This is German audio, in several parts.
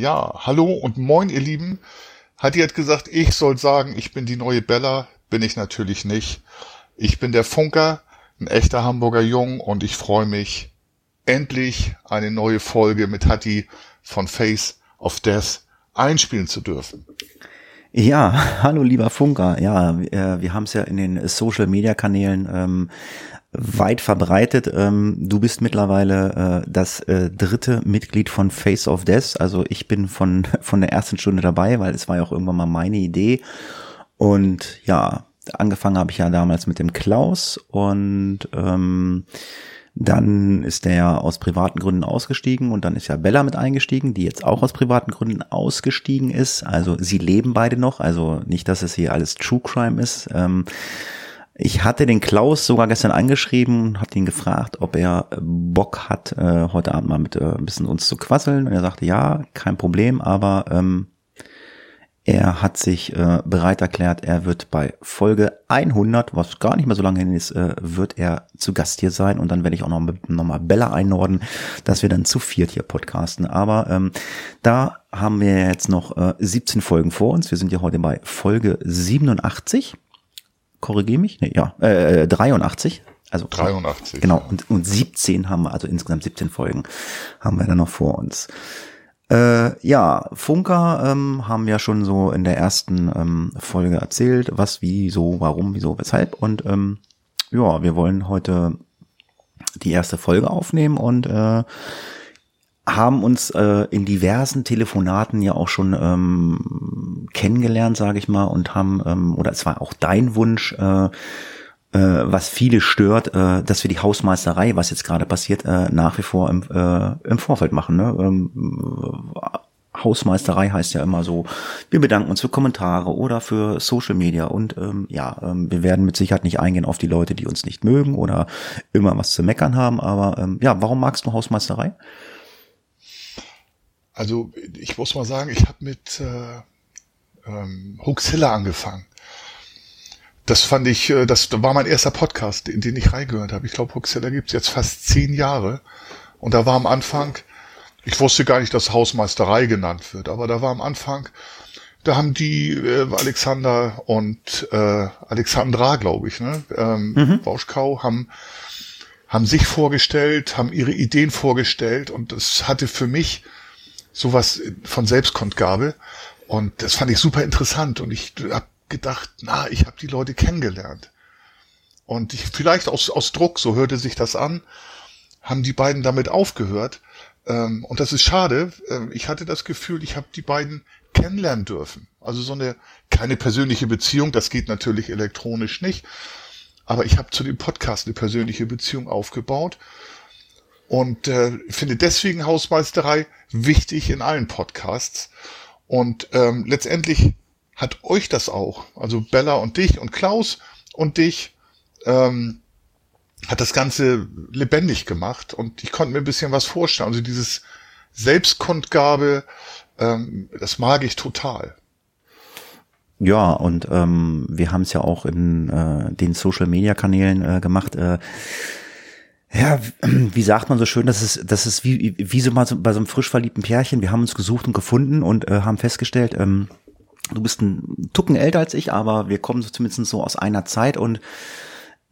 Ja, hallo und moin, ihr Lieben. Hatti hat gesagt, ich soll sagen, ich bin die neue Bella. Bin ich natürlich nicht. Ich bin der Funker, ein echter Hamburger Jung und ich freue mich, endlich eine neue Folge mit Hatti von Face of Death einspielen zu dürfen. Ja, hallo lieber Funker. Ja, wir, wir haben es ja in den Social Media Kanälen ähm, weit verbreitet. Ähm, du bist mittlerweile äh, das äh, dritte Mitglied von Face of Death. Also ich bin von, von der ersten Stunde dabei, weil es war ja auch irgendwann mal meine Idee. Und ja, angefangen habe ich ja damals mit dem Klaus und ähm, dann ist der ja aus privaten Gründen ausgestiegen und dann ist ja Bella mit eingestiegen, die jetzt auch aus privaten Gründen ausgestiegen ist. Also sie leben beide noch, also nicht, dass es hier alles True Crime ist. Ähm, ich hatte den Klaus sogar gestern angeschrieben und hatte ihn gefragt, ob er Bock hat, äh, heute Abend mal mit äh, ein bisschen uns zu quasseln. Und er sagte, ja, kein Problem, aber ähm, er hat sich äh, bereit erklärt, er wird bei Folge 100, was gar nicht mehr so lange hin ist, äh, wird er zu Gast hier sein und dann werde ich auch noch, noch mal Bella einnorden, dass wir dann zu viert hier podcasten. Aber ähm, da haben wir jetzt noch äh, 17 Folgen vor uns. Wir sind ja heute bei Folge 87 korrigiere mich, nee, ja, äh, 83. Also 83. Genau, und, und 17 haben wir, also insgesamt 17 Folgen haben wir dann noch vor uns. Äh, ja, Funker ähm, haben ja schon so in der ersten ähm, Folge erzählt, was, wie, so, warum, wieso, weshalb. Und ähm, ja, wir wollen heute die erste Folge aufnehmen und äh, haben uns äh, in diversen Telefonaten ja auch schon ähm, kennengelernt, sage ich mal, und haben, ähm, oder es war auch dein Wunsch, äh, äh, was viele stört, äh, dass wir die Hausmeisterei, was jetzt gerade passiert, äh, nach wie vor im, äh, im Vorfeld machen. Ne? Ähm, Hausmeisterei heißt ja immer so, wir bedanken uns für Kommentare oder für Social Media und ähm, ja, ähm, wir werden mit Sicherheit nicht eingehen auf die Leute, die uns nicht mögen oder immer was zu meckern haben, aber ähm, ja, warum magst du Hausmeisterei? Also ich muss mal sagen, ich habe mit äh, ähm, Hoaxilla angefangen. Das fand ich, äh, das war mein erster Podcast, in den ich reingehört habe. Ich glaube, Hoaxilla gibt's jetzt fast zehn Jahre. Und da war am Anfang, ich wusste gar nicht, dass Hausmeisterei genannt wird, aber da war am Anfang, da haben die äh, Alexander und äh, Alexandra, glaube ich, ne, ähm, mhm. Bauschkau, haben haben sich vorgestellt, haben ihre Ideen vorgestellt und das hatte für mich sowas von Selbstkundgabe. Und das fand ich super interessant. Und ich habe gedacht, na, ich habe die Leute kennengelernt. Und ich, vielleicht aus, aus Druck, so hörte sich das an, haben die beiden damit aufgehört. Ähm, und das ist schade. Ähm, ich hatte das Gefühl, ich habe die beiden kennenlernen dürfen. Also so eine keine persönliche Beziehung, das geht natürlich elektronisch nicht. Aber ich habe zu dem Podcast eine persönliche Beziehung aufgebaut und äh, finde deswegen Hausmeisterei wichtig in allen Podcasts. Und ähm, letztendlich hat euch das auch, also Bella und dich und Klaus und dich, ähm, hat das Ganze lebendig gemacht und ich konnte mir ein bisschen was vorstellen. Also dieses Selbstkundgabe, ähm, das mag ich total. Ja, und ähm, wir haben es ja auch in äh, den Social-Media-Kanälen äh, gemacht. Äh, ja, wie sagt man so schön, das ist, das ist wie, wie so mal so, bei so einem frisch verliebten Pärchen. Wir haben uns gesucht und gefunden und äh, haben festgestellt, ähm, du bist ein Tucken älter als ich, aber wir kommen so zumindest so aus einer Zeit und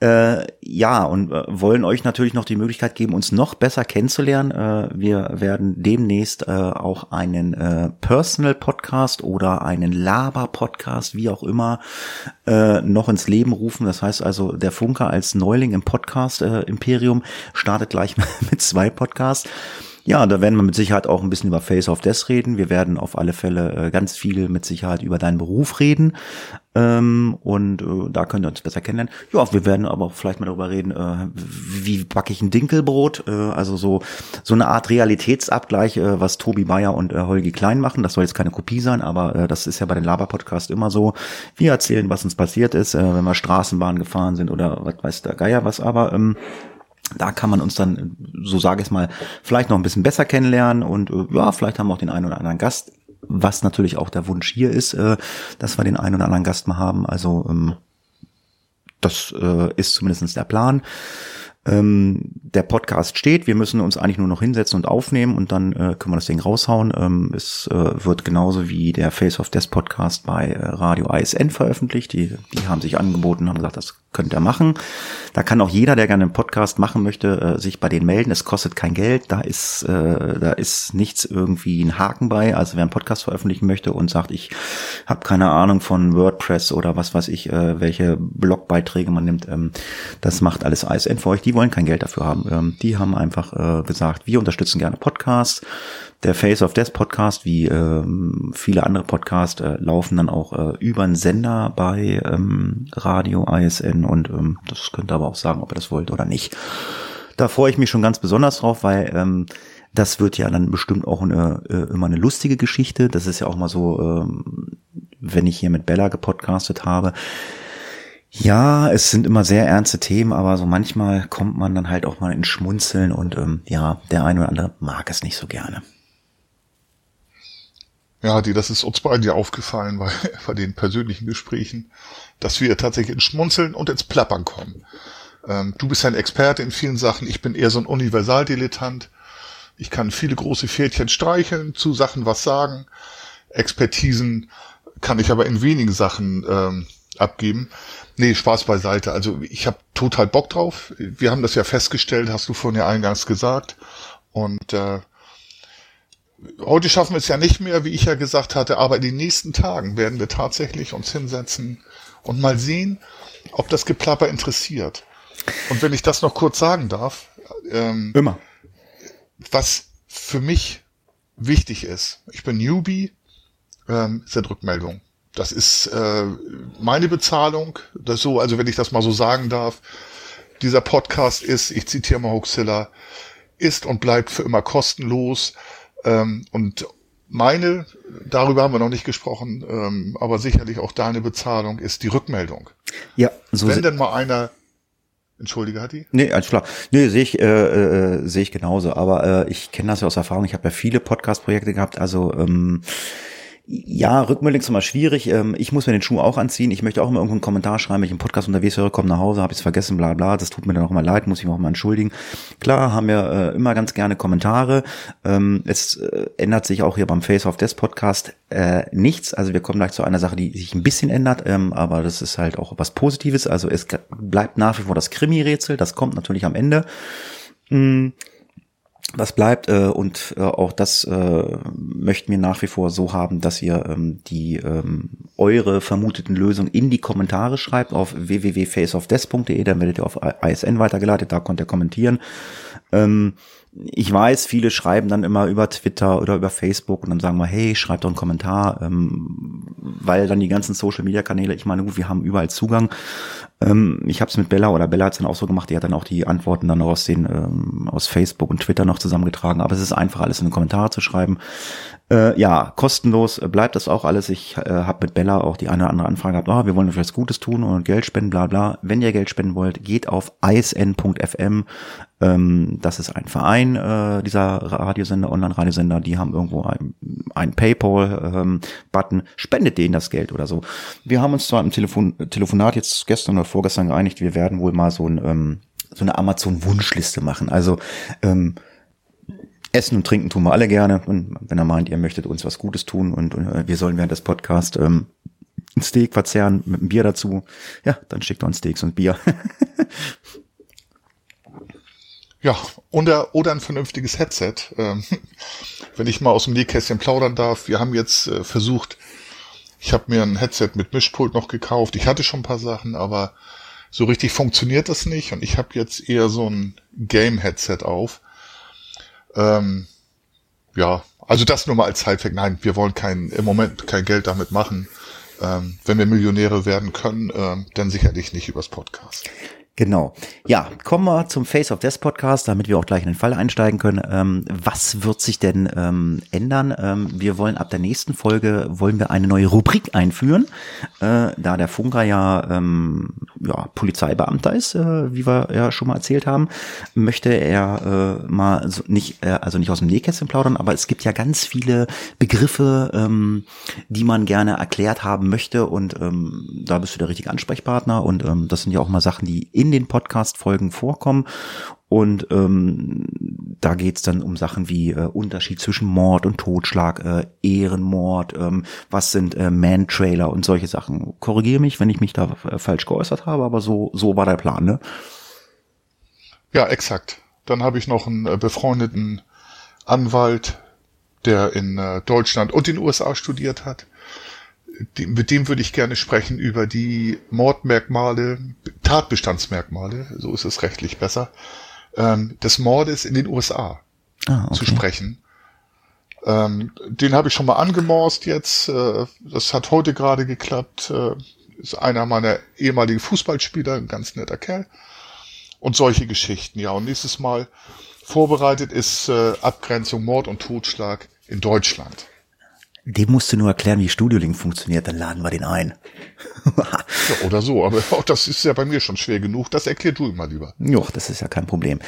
äh, ja, und äh, wollen euch natürlich noch die Möglichkeit geben, uns noch besser kennenzulernen. Äh, wir werden demnächst äh, auch einen äh, Personal Podcast oder einen Laber Podcast, wie auch immer, äh, noch ins Leben rufen. Das heißt also, der Funker als Neuling im Podcast äh, Imperium startet gleich mit zwei Podcasts. Ja, da werden wir mit Sicherheit auch ein bisschen über Face of Death reden. Wir werden auf alle Fälle äh, ganz viel mit Sicherheit über deinen Beruf reden. Ähm, und äh, da könnt ihr uns besser kennenlernen. Ja, wir werden aber auch vielleicht mal darüber reden, äh, wie backe ich ein Dinkelbrot. Also so so eine Art Realitätsabgleich, was Tobi Bayer und Holgi Klein machen. Das soll jetzt keine Kopie sein, aber das ist ja bei den Laber-Podcast immer so. Wir erzählen, was uns passiert ist, wenn wir Straßenbahn gefahren sind oder was weiß der Geier was. Aber ähm, da kann man uns dann, so sage ich mal, vielleicht noch ein bisschen besser kennenlernen und äh, ja, vielleicht haben wir auch den einen oder anderen Gast, was natürlich auch der Wunsch hier ist, äh, dass wir den einen oder anderen Gast mal haben. Also ähm, das äh, ist zumindestens der Plan. Ähm, der Podcast steht, wir müssen uns eigentlich nur noch hinsetzen und aufnehmen und dann äh, können wir das Ding raushauen. Ähm, es äh, wird genauso wie der Face of Death Podcast bei äh, Radio ISN veröffentlicht. Die, die haben sich angeboten, haben gesagt, das könnt ihr machen. Da kann auch jeder, der gerne einen Podcast machen möchte, äh, sich bei denen melden. Es kostet kein Geld. Da ist, äh, da ist nichts irgendwie ein Haken bei. Also wer einen Podcast veröffentlichen möchte und sagt, ich habe keine Ahnung von WordPress oder was weiß ich, äh, welche Blogbeiträge man nimmt, ähm, das macht alles ISN für euch. Die wollen kein Geld dafür haben. Ähm, die haben einfach äh, gesagt, wir unterstützen gerne Podcasts. Der Face of Death Podcast, wie ähm, viele andere Podcasts, äh, laufen dann auch äh, über einen Sender bei ähm, Radio ISN und ähm, das könnt ihr aber auch sagen, ob ihr das wollt oder nicht. Da freue ich mich schon ganz besonders drauf, weil ähm, das wird ja dann bestimmt auch eine, äh, immer eine lustige Geschichte. Das ist ja auch mal so, ähm, wenn ich hier mit Bella gepodcastet habe. Ja, es sind immer sehr ernste Themen, aber so manchmal kommt man dann halt auch mal ins Schmunzeln und ähm, ja, der eine oder andere mag es nicht so gerne. Ja, die, das ist uns beiden ja aufgefallen bei, bei den persönlichen Gesprächen, dass wir tatsächlich ins Schmunzeln und ins Plappern kommen. Ähm, du bist ein Experte in vielen Sachen, ich bin eher so ein Universaldilettant. Ich kann viele große Pferdchen streicheln, zu Sachen was sagen. Expertisen kann ich aber in wenigen Sachen ähm, abgeben. Nee, Spaß beiseite. Also ich habe total Bock drauf. Wir haben das ja festgestellt, hast du vorhin ja eingangs gesagt. Und äh, heute schaffen wir es ja nicht mehr, wie ich ja gesagt hatte, aber in den nächsten Tagen werden wir tatsächlich uns hinsetzen und mal sehen, ob das Geplapper interessiert. Und wenn ich das noch kurz sagen darf, ähm, immer. Was für mich wichtig ist, ich bin Newbie, ähm, sind Rückmeldungen. Das ist äh, meine Bezahlung. Das so, also wenn ich das mal so sagen darf, dieser Podcast ist, ich zitiere mal Hoaxilla, ist und bleibt für immer kostenlos. Ähm, und meine, darüber haben wir noch nicht gesprochen, ähm, aber sicherlich auch deine Bezahlung ist die Rückmeldung. Ja, so Wenn denn mal einer Entschuldige, Hatti? Nee, alles klar. Nee, sehe ich, äh, äh, sehe ich genauso. Aber äh, ich kenne das ja aus Erfahrung. Ich habe ja viele Podcast-Projekte gehabt. Also ähm, ja, Rückmeldung ist immer schwierig. Ähm, ich muss mir den Schuh auch anziehen. Ich möchte auch immer irgendeinen Kommentar schreiben, wenn ich im Podcast unterwegs höre, komme nach Hause, habe ich es vergessen, bla bla. Das tut mir dann auch immer leid, muss ich mich auch mal entschuldigen. Klar, haben wir äh, immer ganz gerne Kommentare. Ähm, es äh, ändert sich auch hier beim Face of Death Podcast äh, nichts. Also wir kommen gleich zu einer Sache, die sich ein bisschen ändert, ähm, aber das ist halt auch was Positives. Also es bleibt nach wie vor das Krimi-Rätsel, das kommt natürlich am Ende. Was bleibt äh, und äh, auch das äh, möchten wir nach wie vor so haben, dass ihr ähm, die ähm, eure vermuteten Lösungen in die Kommentare schreibt auf www.faceofdeath.de, dann werdet ihr auf ISN weitergeleitet, da könnt ihr kommentieren. Ähm, ich weiß, viele schreiben dann immer über Twitter oder über Facebook und dann sagen wir, hey, schreibt doch einen Kommentar, ähm, weil dann die ganzen Social Media Kanäle, ich meine, gut, wir haben überall Zugang. Ähm, ich habe es mit Bella oder Bella hat es dann auch so gemacht, die hat dann auch die Antworten dann aus den ähm, aus Facebook und Twitter noch zusammengetragen, aber es ist einfach alles in den Kommentare zu schreiben. Äh, ja, kostenlos bleibt das auch alles. Ich äh, habe mit Bella auch die eine oder andere Anfrage gehabt, oh, wir wollen euch was Gutes tun und Geld spenden, bla bla. Wenn ihr Geld spenden wollt, geht auf isn.fm. Ähm, das ist ein Verein, äh, dieser Radiosender, Online-Radiosender, die haben irgendwo ein, ein Paypal-Button. Ähm, Spendet denen das Geld oder so. Wir haben uns zwar im Telefon Telefonat jetzt gestern oder vorgestern geeinigt, wir werden wohl mal so ein ähm, so eine Amazon-Wunschliste machen. Also ähm, Essen und Trinken tun wir alle gerne. Und wenn er meint, ihr möchtet uns was Gutes tun und, und äh, wir sollen während des Podcasts ähm, ein Steak verzehren mit einem Bier dazu, ja, dann schickt uns Steaks und Bier. ja, oder, oder ein vernünftiges Headset. Ähm, wenn ich mal aus dem Nähkästchen plaudern darf, wir haben jetzt äh, versucht, ich habe mir ein Headset mit Mischpult noch gekauft. Ich hatte schon ein paar Sachen, aber so richtig funktioniert das nicht. Und ich habe jetzt eher so ein Game-Headset auf ähm, ja, also das nur mal als Zeitfakt. Nein, wir wollen kein, im Moment kein Geld damit machen. Ähm, wenn wir Millionäre werden können, ähm, dann sicherlich nicht übers Podcast. Genau. Ja, kommen wir zum Face of Death Podcast, damit wir auch gleich in den Fall einsteigen können. Ähm, was wird sich denn ähm, ändern? Ähm, wir wollen ab der nächsten Folge wollen wir eine neue Rubrik einführen, äh, da der Funker ja, ähm, ja Polizeibeamter ist, äh, wie wir ja schon mal erzählt haben, möchte er äh, mal so nicht, äh, also nicht aus dem Nähkästchen plaudern, aber es gibt ja ganz viele Begriffe, ähm, die man gerne erklärt haben möchte und ähm, da bist du der richtige Ansprechpartner und das sind ja auch mal Sachen, die in in den Podcast-Folgen vorkommen. Und ähm, da geht's dann um Sachen wie äh, Unterschied zwischen Mord und Totschlag, äh, Ehrenmord, ähm, was sind äh, Man-Trailer und solche Sachen. Korrigiere mich, wenn ich mich da äh, falsch geäußert habe, aber so, so war der Plan, ne? Ja, exakt. Dann habe ich noch einen äh, befreundeten Anwalt, der in äh, Deutschland und den USA studiert hat mit dem würde ich gerne sprechen über die Mordmerkmale, Tatbestandsmerkmale, so ist es rechtlich besser, ähm, des Mordes in den USA ah, okay. zu sprechen. Ähm, den habe ich schon mal angemorst jetzt. Äh, das hat heute gerade geklappt. Äh, ist einer meiner ehemaligen Fußballspieler, ein ganz netter Kerl. Und solche Geschichten, ja. Und nächstes Mal vorbereitet ist äh, Abgrenzung Mord und Totschlag in Deutschland. Dem musst du nur erklären, wie Studiolink funktioniert, dann laden wir den ein. ja, oder so, aber auch das ist ja bei mir schon schwer genug. Das erklärst du immer lieber. Jo, das ist ja kein Problem.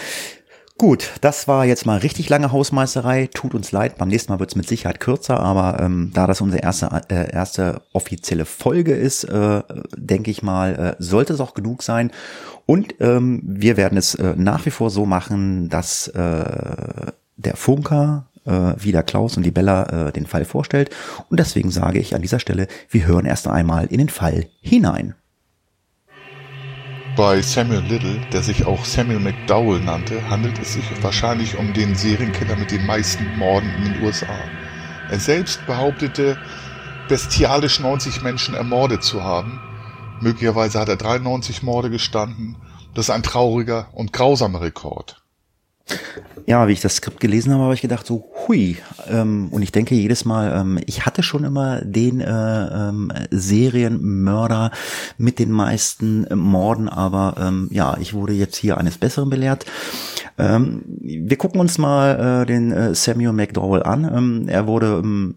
Gut, das war jetzt mal richtig lange Hausmeisterei. Tut uns leid, beim nächsten Mal wird es mit Sicherheit kürzer, aber ähm, da das unsere erste, äh, erste offizielle Folge ist, äh, denke ich mal, äh, sollte es auch genug sein. Und ähm, wir werden es äh, nach wie vor so machen, dass äh, der Funker äh, wie der Klaus und die Bella äh, den Fall vorstellt. Und deswegen sage ich an dieser Stelle, wir hören erst einmal in den Fall hinein. Bei Samuel Little, der sich auch Samuel McDowell nannte, handelt es sich wahrscheinlich um den Serienkiller mit den meisten Morden in den USA. Er selbst behauptete, bestialisch 90 Menschen ermordet zu haben. Möglicherweise hat er 93 Morde gestanden. Das ist ein trauriger und grausamer Rekord ja, wie ich das Skript gelesen habe, habe ich gedacht so, hui. Ähm, und ich denke jedes Mal, ähm, ich hatte schon immer den äh, ähm, Serienmörder mit den meisten Morden, aber ähm, ja, ich wurde jetzt hier eines Besseren belehrt. Ähm, wir gucken uns mal äh, den äh, Samuel McDowell an. Ähm, er wurde ähm,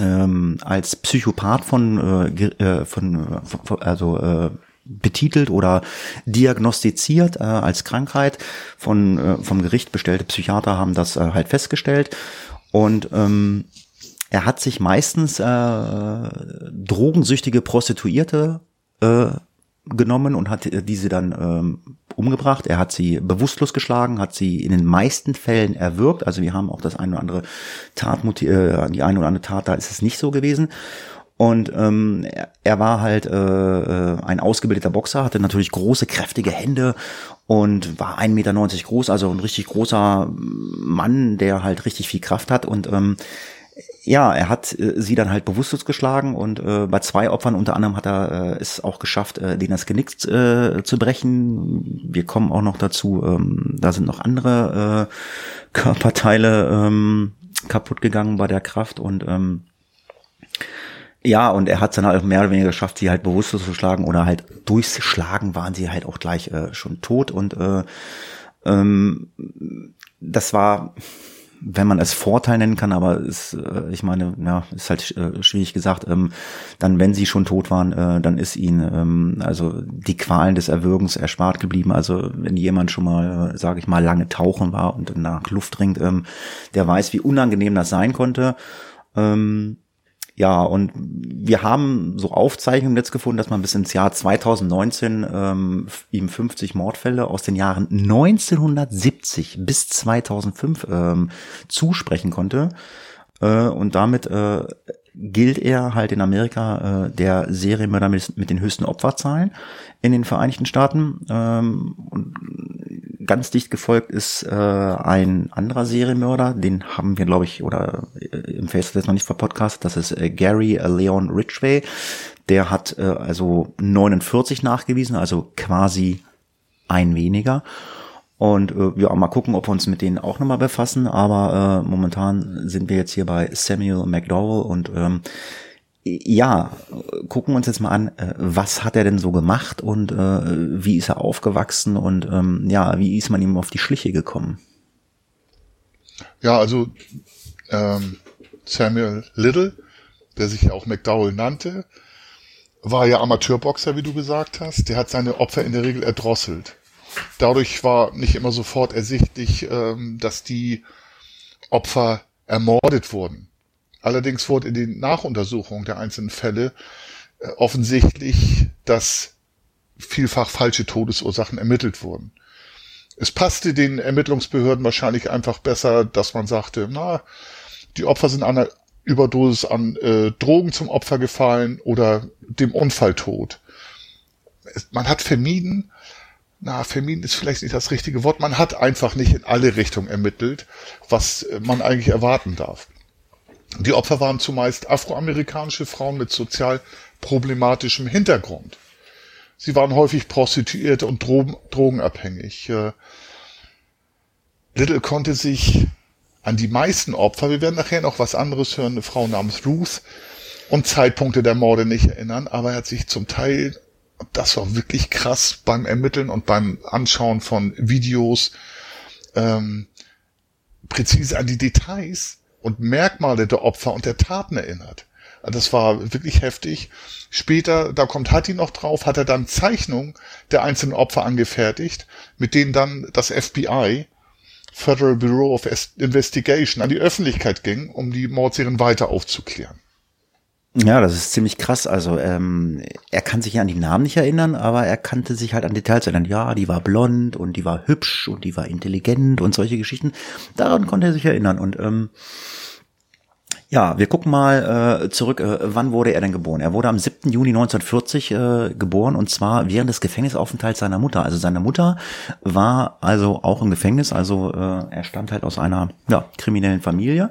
ähm, als Psychopath von, äh, äh von, von also äh, betitelt oder diagnostiziert äh, als Krankheit. Von äh, vom Gericht bestellte Psychiater haben das äh, halt festgestellt und ähm, er hat sich meistens äh, drogensüchtige Prostituierte äh, genommen und hat diese dann ähm, umgebracht. Er hat sie bewusstlos geschlagen, hat sie in den meisten Fällen erwürgt. Also wir haben auch das eine oder andere Tatmotiv, äh, die eine oder andere Tat, da ist es nicht so gewesen. Und ähm, er, er war halt äh, äh, ein ausgebildeter Boxer, hatte natürlich große, kräftige Hände und war 1,90 Meter groß, also ein richtig großer Mann, der halt richtig viel Kraft hat. Und ähm, ja, er hat äh, sie dann halt bewusstlos geschlagen und äh, bei zwei Opfern unter anderem hat er äh, es auch geschafft, äh, denen das Genick äh, zu brechen. Wir kommen auch noch dazu, ähm, da sind noch andere äh, Körperteile ähm, kaputt gegangen bei der Kraft und ähm, ja, und er hat dann halt mehr oder weniger geschafft, sie halt bewusstlos zu schlagen oder halt durchs Schlagen waren sie halt auch gleich äh, schon tot und äh, ähm, das war, wenn man es Vorteil nennen kann, aber ist, äh, ich meine, ja, ist halt äh, schwierig gesagt, ähm, dann wenn sie schon tot waren, äh, dann ist ihnen ähm, also die Qualen des Erwürgens erspart geblieben. Also wenn jemand schon mal, äh, sage ich mal, lange tauchen war und nach Luft dringt, ähm, der weiß, wie unangenehm das sein konnte. Ähm, ja, und wir haben so Aufzeichnungen jetzt gefunden, dass man bis ins Jahr 2019 ähm, ihm 50 Mordfälle aus den Jahren 1970 bis 2005 ähm, zusprechen konnte. Äh, und damit äh, gilt er halt in Amerika äh, der Serienmörder mit, mit den höchsten Opferzahlen in den Vereinigten Staaten. Ähm, und ganz dicht gefolgt ist äh, ein anderer Serienmörder, den haben wir, glaube ich, oder äh, im Facebook jetzt noch nicht verpodcastet, das ist äh, Gary äh, Leon Ridgway. Der hat äh, also 49 nachgewiesen, also quasi ein weniger. Und äh, ja, mal gucken, ob wir uns mit denen auch nochmal befassen. Aber äh, momentan sind wir jetzt hier bei Samuel McDowell und ähm, ja, gucken wir uns jetzt mal an, äh, was hat er denn so gemacht und äh, wie ist er aufgewachsen und ähm, ja, wie ist man ihm auf die Schliche gekommen? Ja, also ähm, Samuel Little, der sich ja auch McDowell nannte, war ja Amateurboxer, wie du gesagt hast. Der hat seine Opfer in der Regel erdrosselt. Dadurch war nicht immer sofort ersichtlich, ähm, dass die Opfer ermordet wurden. Allerdings wurde in den Nachuntersuchungen der einzelnen Fälle äh, offensichtlich, dass vielfach falsche Todesursachen ermittelt wurden. Es passte den Ermittlungsbehörden wahrscheinlich einfach besser, dass man sagte, na, die Opfer sind einer Überdosis an äh, Drogen zum Opfer gefallen oder dem Unfalltod. Man hat vermieden, na, vermieden ist vielleicht nicht das richtige Wort, man hat einfach nicht in alle Richtungen ermittelt, was äh, man eigentlich erwarten darf. Die Opfer waren zumeist afroamerikanische Frauen mit sozial problematischem Hintergrund. Sie waren häufig Prostituierte und Drogen, drogenabhängig. Äh, Little konnte sich an die meisten Opfer, wir werden nachher noch was anderes hören, eine Frau namens Ruth, und Zeitpunkte der Morde nicht erinnern, aber er hat sich zum Teil, das war wirklich krass beim Ermitteln und beim Anschauen von Videos, ähm, präzise an die Details und Merkmale der Opfer und der Taten erinnert. Das war wirklich heftig. Später, da kommt Hattie noch drauf, hat er dann Zeichnungen der einzelnen Opfer angefertigt, mit denen dann das FBI, Federal Bureau of Investigation, an die Öffentlichkeit ging, um die Mordserien weiter aufzuklären. Ja, das ist ziemlich krass. Also ähm, er kann sich ja an die Namen nicht erinnern, aber er kannte sich halt an Details erinnern. Ja, die war blond und die war hübsch und die war intelligent und solche Geschichten. Daran konnte er sich erinnern. Und ähm, ja, wir gucken mal äh, zurück. Äh, wann wurde er denn geboren? Er wurde am 7. Juni 1940 äh, geboren und zwar während des Gefängnisaufenthalts seiner Mutter. Also seine Mutter war also auch im Gefängnis. Also äh, er stammt halt aus einer ja, kriminellen Familie.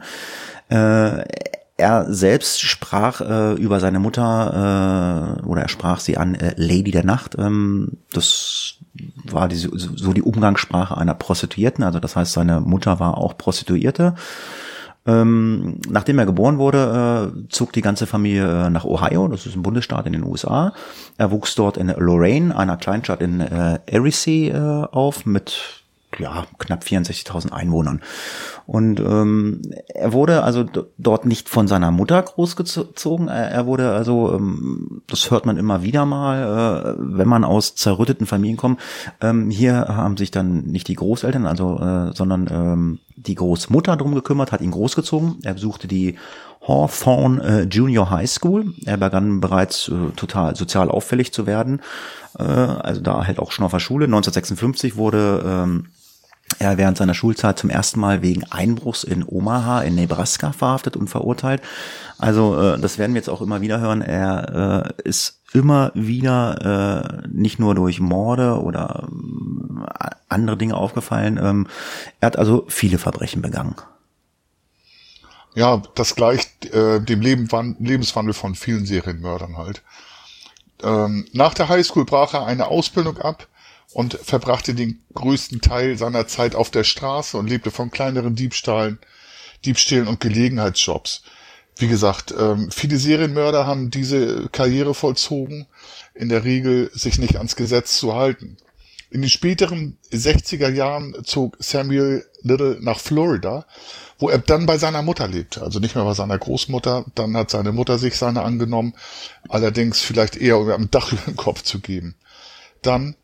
Äh, er selbst sprach äh, über seine Mutter äh, oder er sprach sie an äh, Lady der Nacht. Ähm, das war die, so die Umgangssprache einer Prostituierten. Also das heißt, seine Mutter war auch Prostituierte. Ähm, nachdem er geboren wurde, äh, zog die ganze Familie äh, nach Ohio, das ist ein Bundesstaat in den USA. Er wuchs dort in Loraine, einer Kleinstadt in äh, Erisea, äh, auf, mit ja, knapp 64.000 Einwohnern. Und ähm, er wurde also dort nicht von seiner Mutter großgezogen. Er, er wurde also, ähm, das hört man immer wieder mal, äh, wenn man aus zerrütteten Familien kommt. Ähm, hier haben sich dann nicht die Großeltern, also, äh, sondern ähm, die Großmutter drum gekümmert, hat ihn großgezogen. Er besuchte die Hawthorne äh, Junior High School. Er begann bereits äh, total sozial auffällig zu werden. Äh, also da halt auch schon auf der Schule. 1956 wurde ähm, er während seiner Schulzeit zum ersten Mal wegen Einbruchs in Omaha in Nebraska verhaftet und verurteilt. Also äh, das werden wir jetzt auch immer wieder hören. Er äh, ist immer wieder äh, nicht nur durch Morde oder äh, andere Dinge aufgefallen. Ähm, er hat also viele Verbrechen begangen. Ja, das gleicht äh, dem Leben, Lebenswandel von vielen Serienmördern halt. Ähm, nach der Highschool brach er eine Ausbildung ab und verbrachte den größten Teil seiner Zeit auf der Straße und lebte von kleineren Diebstahlen, Diebstählen und Gelegenheitsjobs. Wie gesagt, ähm, viele Serienmörder haben diese Karriere vollzogen, in der Regel sich nicht ans Gesetz zu halten. In den späteren 60er Jahren zog Samuel Little nach Florida, wo er dann bei seiner Mutter lebte. Also nicht mehr bei seiner Großmutter. Dann hat seine Mutter sich seine angenommen. Allerdings vielleicht eher, um ein Dach über den Kopf zu geben. Dann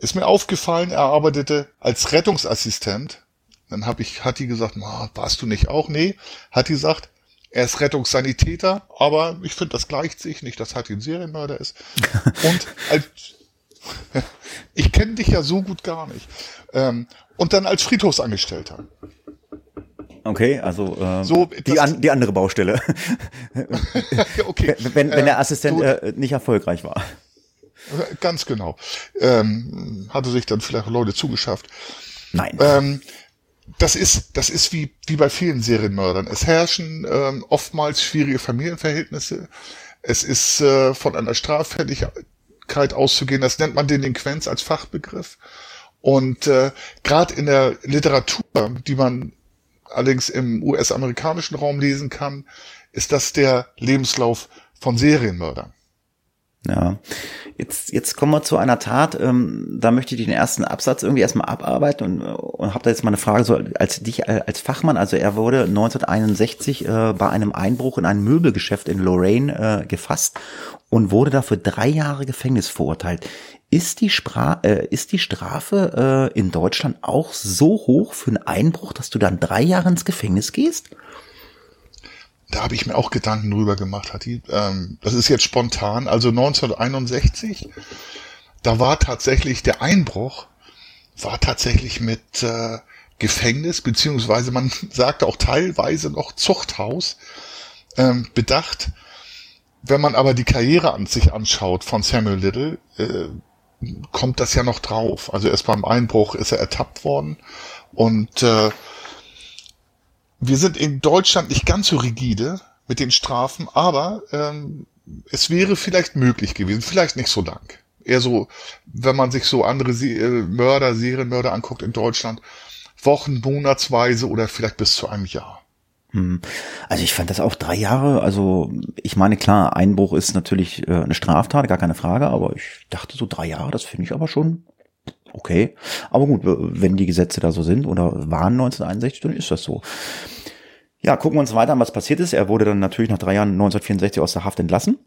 ist mir aufgefallen, er arbeitete als Rettungsassistent. Dann hab ich, hat die gesagt, warst du nicht auch? Nee, hat die gesagt, er ist Rettungssanitäter, aber ich finde, das gleicht sich nicht, dass Hattie ein Serienmörder ist. Und als, ich kenne dich ja so gut gar nicht. Ähm, und dann als Friedhofsangestellter. Okay, also äh, so, die, an, die andere Baustelle. okay. Wenn, wenn der ähm, Assistent äh, nicht erfolgreich war. Ganz genau. Ähm, hatte sich dann vielleicht Leute zugeschafft. Nein. Ähm, das ist, das ist wie, wie bei vielen Serienmördern. Es herrschen ähm, oftmals schwierige Familienverhältnisse. Es ist äh, von einer Straffälligkeit auszugehen. Das nennt man Delinquenz als Fachbegriff. Und äh, gerade in der Literatur, die man allerdings im US-amerikanischen Raum lesen kann, ist das der Lebenslauf von Serienmördern. Ja, jetzt, jetzt kommen wir zu einer Tat, ähm, da möchte ich den ersten Absatz irgendwie erstmal abarbeiten und, und habe da jetzt mal eine Frage so als dich äh, als Fachmann, also er wurde 1961 äh, bei einem Einbruch in ein Möbelgeschäft in Lorraine äh, gefasst und wurde dafür drei Jahre Gefängnis verurteilt. Ist die, Spra äh, ist die Strafe äh, in Deutschland auch so hoch für einen Einbruch, dass du dann drei Jahre ins Gefängnis gehst? Da habe ich mir auch Gedanken drüber gemacht, Hatti. Ähm, das ist jetzt spontan. Also 1961, da war tatsächlich der Einbruch, war tatsächlich mit äh, Gefängnis, beziehungsweise man sagte auch teilweise noch Zuchthaus ähm, bedacht. Wenn man aber die Karriere an sich anschaut von Samuel Little, äh, kommt das ja noch drauf. Also erst beim Einbruch ist er ertappt worden und äh, wir sind in Deutschland nicht ganz so rigide mit den Strafen, aber ähm, es wäre vielleicht möglich gewesen, vielleicht nicht so lang. Eher so, wenn man sich so andere Se äh, Mörder, Serienmörder anguckt in Deutschland, Wochen, Monatsweise oder vielleicht bis zu einem Jahr. Hm. Also ich fand das auch drei Jahre, also ich meine klar, Einbruch ist natürlich äh, eine Straftat, gar keine Frage, aber ich dachte so drei Jahre, das finde ich aber schon okay. Aber gut, wenn die Gesetze da so sind oder waren 1961, dann ist das so. Ja, gucken wir uns weiter an, was passiert ist. Er wurde dann natürlich nach drei Jahren 1964 aus der Haft entlassen,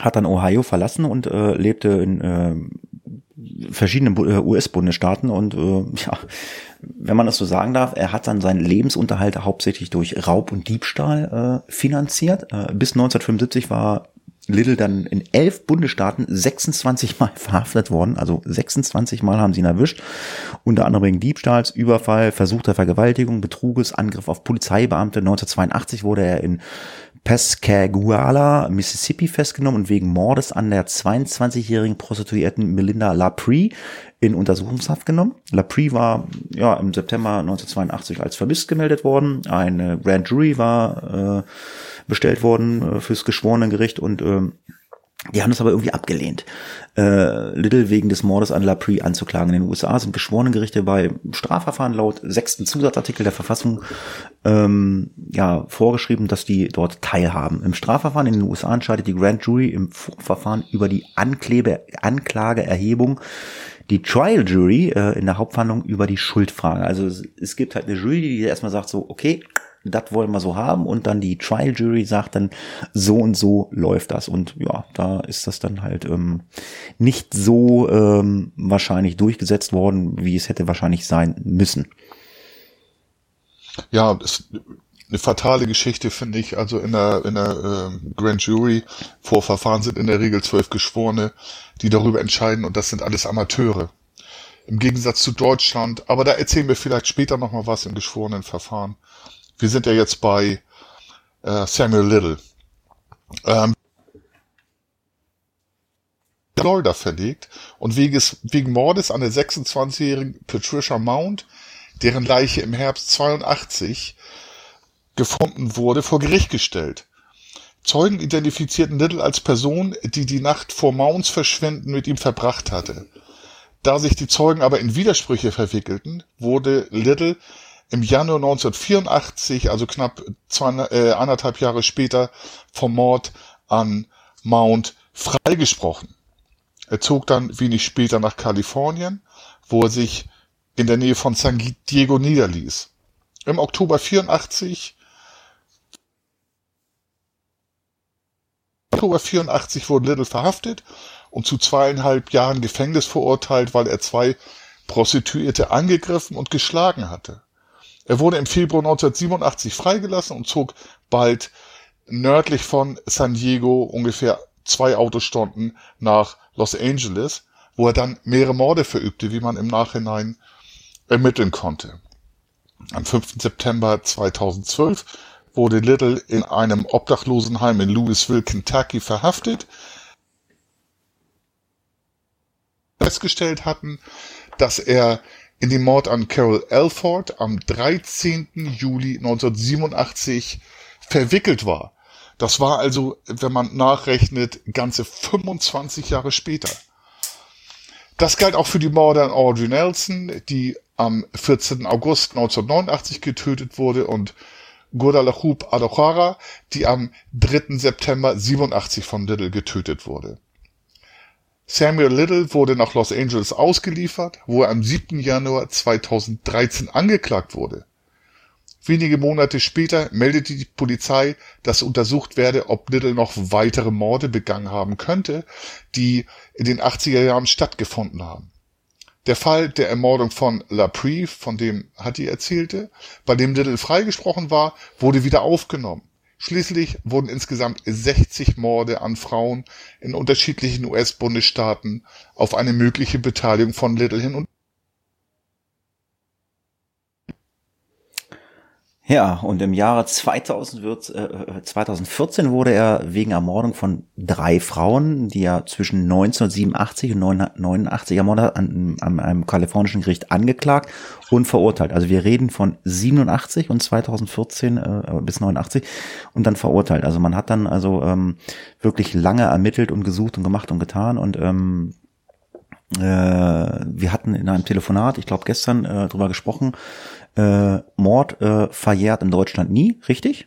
hat dann Ohio verlassen und äh, lebte in äh, verschiedenen äh, US-Bundesstaaten und äh, ja, wenn man das so sagen darf, er hat dann seinen Lebensunterhalt hauptsächlich durch Raub und Diebstahl äh, finanziert. Äh, bis 1975 war Little dann in elf Bundesstaaten 26 Mal verhaftet worden. Also 26 Mal haben sie ihn erwischt. Unter anderem wegen Diebstahls, Überfall, versuchter Vergewaltigung, Betruges, Angriff auf Polizeibeamte. 1982 wurde er in Pascagoula, Mississippi festgenommen und wegen Mordes an der 22-jährigen Prostituierten Melinda Laprie in Untersuchungshaft genommen. Laprie war ja im September 1982 als vermisst gemeldet worden. Eine Grand Jury war äh, bestellt worden äh, fürs Geschworenengericht und äh, die haben das aber irgendwie abgelehnt, äh, Little wegen des Mordes an Laprie anzuklagen. In den USA sind Geschworenengerichte bei Strafverfahren laut sechsten Zusatzartikel der Verfassung ähm, ja vorgeschrieben, dass die dort teilhaben. Im Strafverfahren in den USA entscheidet die Grand Jury im Verfahren über die Anklebe, Anklageerhebung die Trial Jury äh, in der Hauptverhandlung über die Schuldfrage. Also es, es gibt halt eine Jury, die erstmal sagt so, okay, das wollen wir so haben und dann die Trial Jury sagt dann, so und so läuft das. Und ja, da ist das dann halt ähm, nicht so ähm, wahrscheinlich durchgesetzt worden, wie es hätte wahrscheinlich sein müssen. Ja, das ist eine fatale Geschichte, finde ich. Also in der, in der äh, Grand Jury Vorverfahren sind in der Regel zwölf Geschworene, die darüber entscheiden und das sind alles Amateure. Im Gegensatz zu Deutschland, aber da erzählen wir vielleicht später nochmal was im geschworenen Verfahren. Wir sind ja jetzt bei äh, Samuel Little. Ähm, Florida verlegt und wegen, Mordes an der 26-jährigen Patricia Mount, deren Leiche im Herbst 82 gefunden wurde, vor Gericht gestellt. Zeugen identifizierten Little als Person, die die Nacht vor Mounts Verschwinden mit ihm verbracht hatte. Da sich die Zeugen aber in Widersprüche verwickelten, wurde Little im Januar 1984, also knapp zwei, äh, anderthalb Jahre später, vom Mord an Mount freigesprochen. Er zog dann wenig später nach Kalifornien, wo er sich in der Nähe von San Diego niederließ. Im Oktober 84 Oktober 84 wurde Little verhaftet und zu zweieinhalb Jahren Gefängnis verurteilt, weil er zwei Prostituierte angegriffen und geschlagen hatte. Er wurde im Februar 1987 freigelassen und zog bald nördlich von San Diego ungefähr zwei Autostunden nach Los Angeles, wo er dann mehrere Morde verübte, wie man im Nachhinein ermitteln konnte. Am 5. September 2012 wurde Little in einem Obdachlosenheim in Louisville, Kentucky verhaftet. Festgestellt hatten, dass er in den Mord an Carol Alford am 13. Juli 1987 verwickelt war. Das war also, wenn man nachrechnet, ganze 25 Jahre später. Das galt auch für die Morde an Audrey Nelson, die am 14. August 1989 getötet wurde und Guadalajube Adochara, die am 3. September 87 von Little getötet wurde. Samuel Little wurde nach Los Angeles ausgeliefert, wo er am 7. Januar 2013 angeklagt wurde. Wenige Monate später meldete die Polizei, dass untersucht werde, ob Little noch weitere Morde begangen haben könnte, die in den 80er Jahren stattgefunden haben. Der Fall der Ermordung von Laprie, von dem Hattie erzählte, bei dem Little freigesprochen war, wurde wieder aufgenommen. Schließlich wurden insgesamt 60 Morde an Frauen in unterschiedlichen US-Bundesstaaten auf eine mögliche Beteiligung von Little Ja, und im Jahre 2000 wird, äh, 2014 wurde er wegen Ermordung von drei Frauen, die er zwischen 1987 und 1989 ermordet hat, an, an einem kalifornischen Gericht angeklagt und verurteilt. Also wir reden von 87 und 2014 äh, bis 89 und dann verurteilt. Also man hat dann also ähm, wirklich lange ermittelt und gesucht und gemacht und getan und ähm, äh, wir hatten in einem Telefonat, ich glaube gestern, äh, drüber gesprochen, äh, Mord äh, verjährt in Deutschland nie, richtig?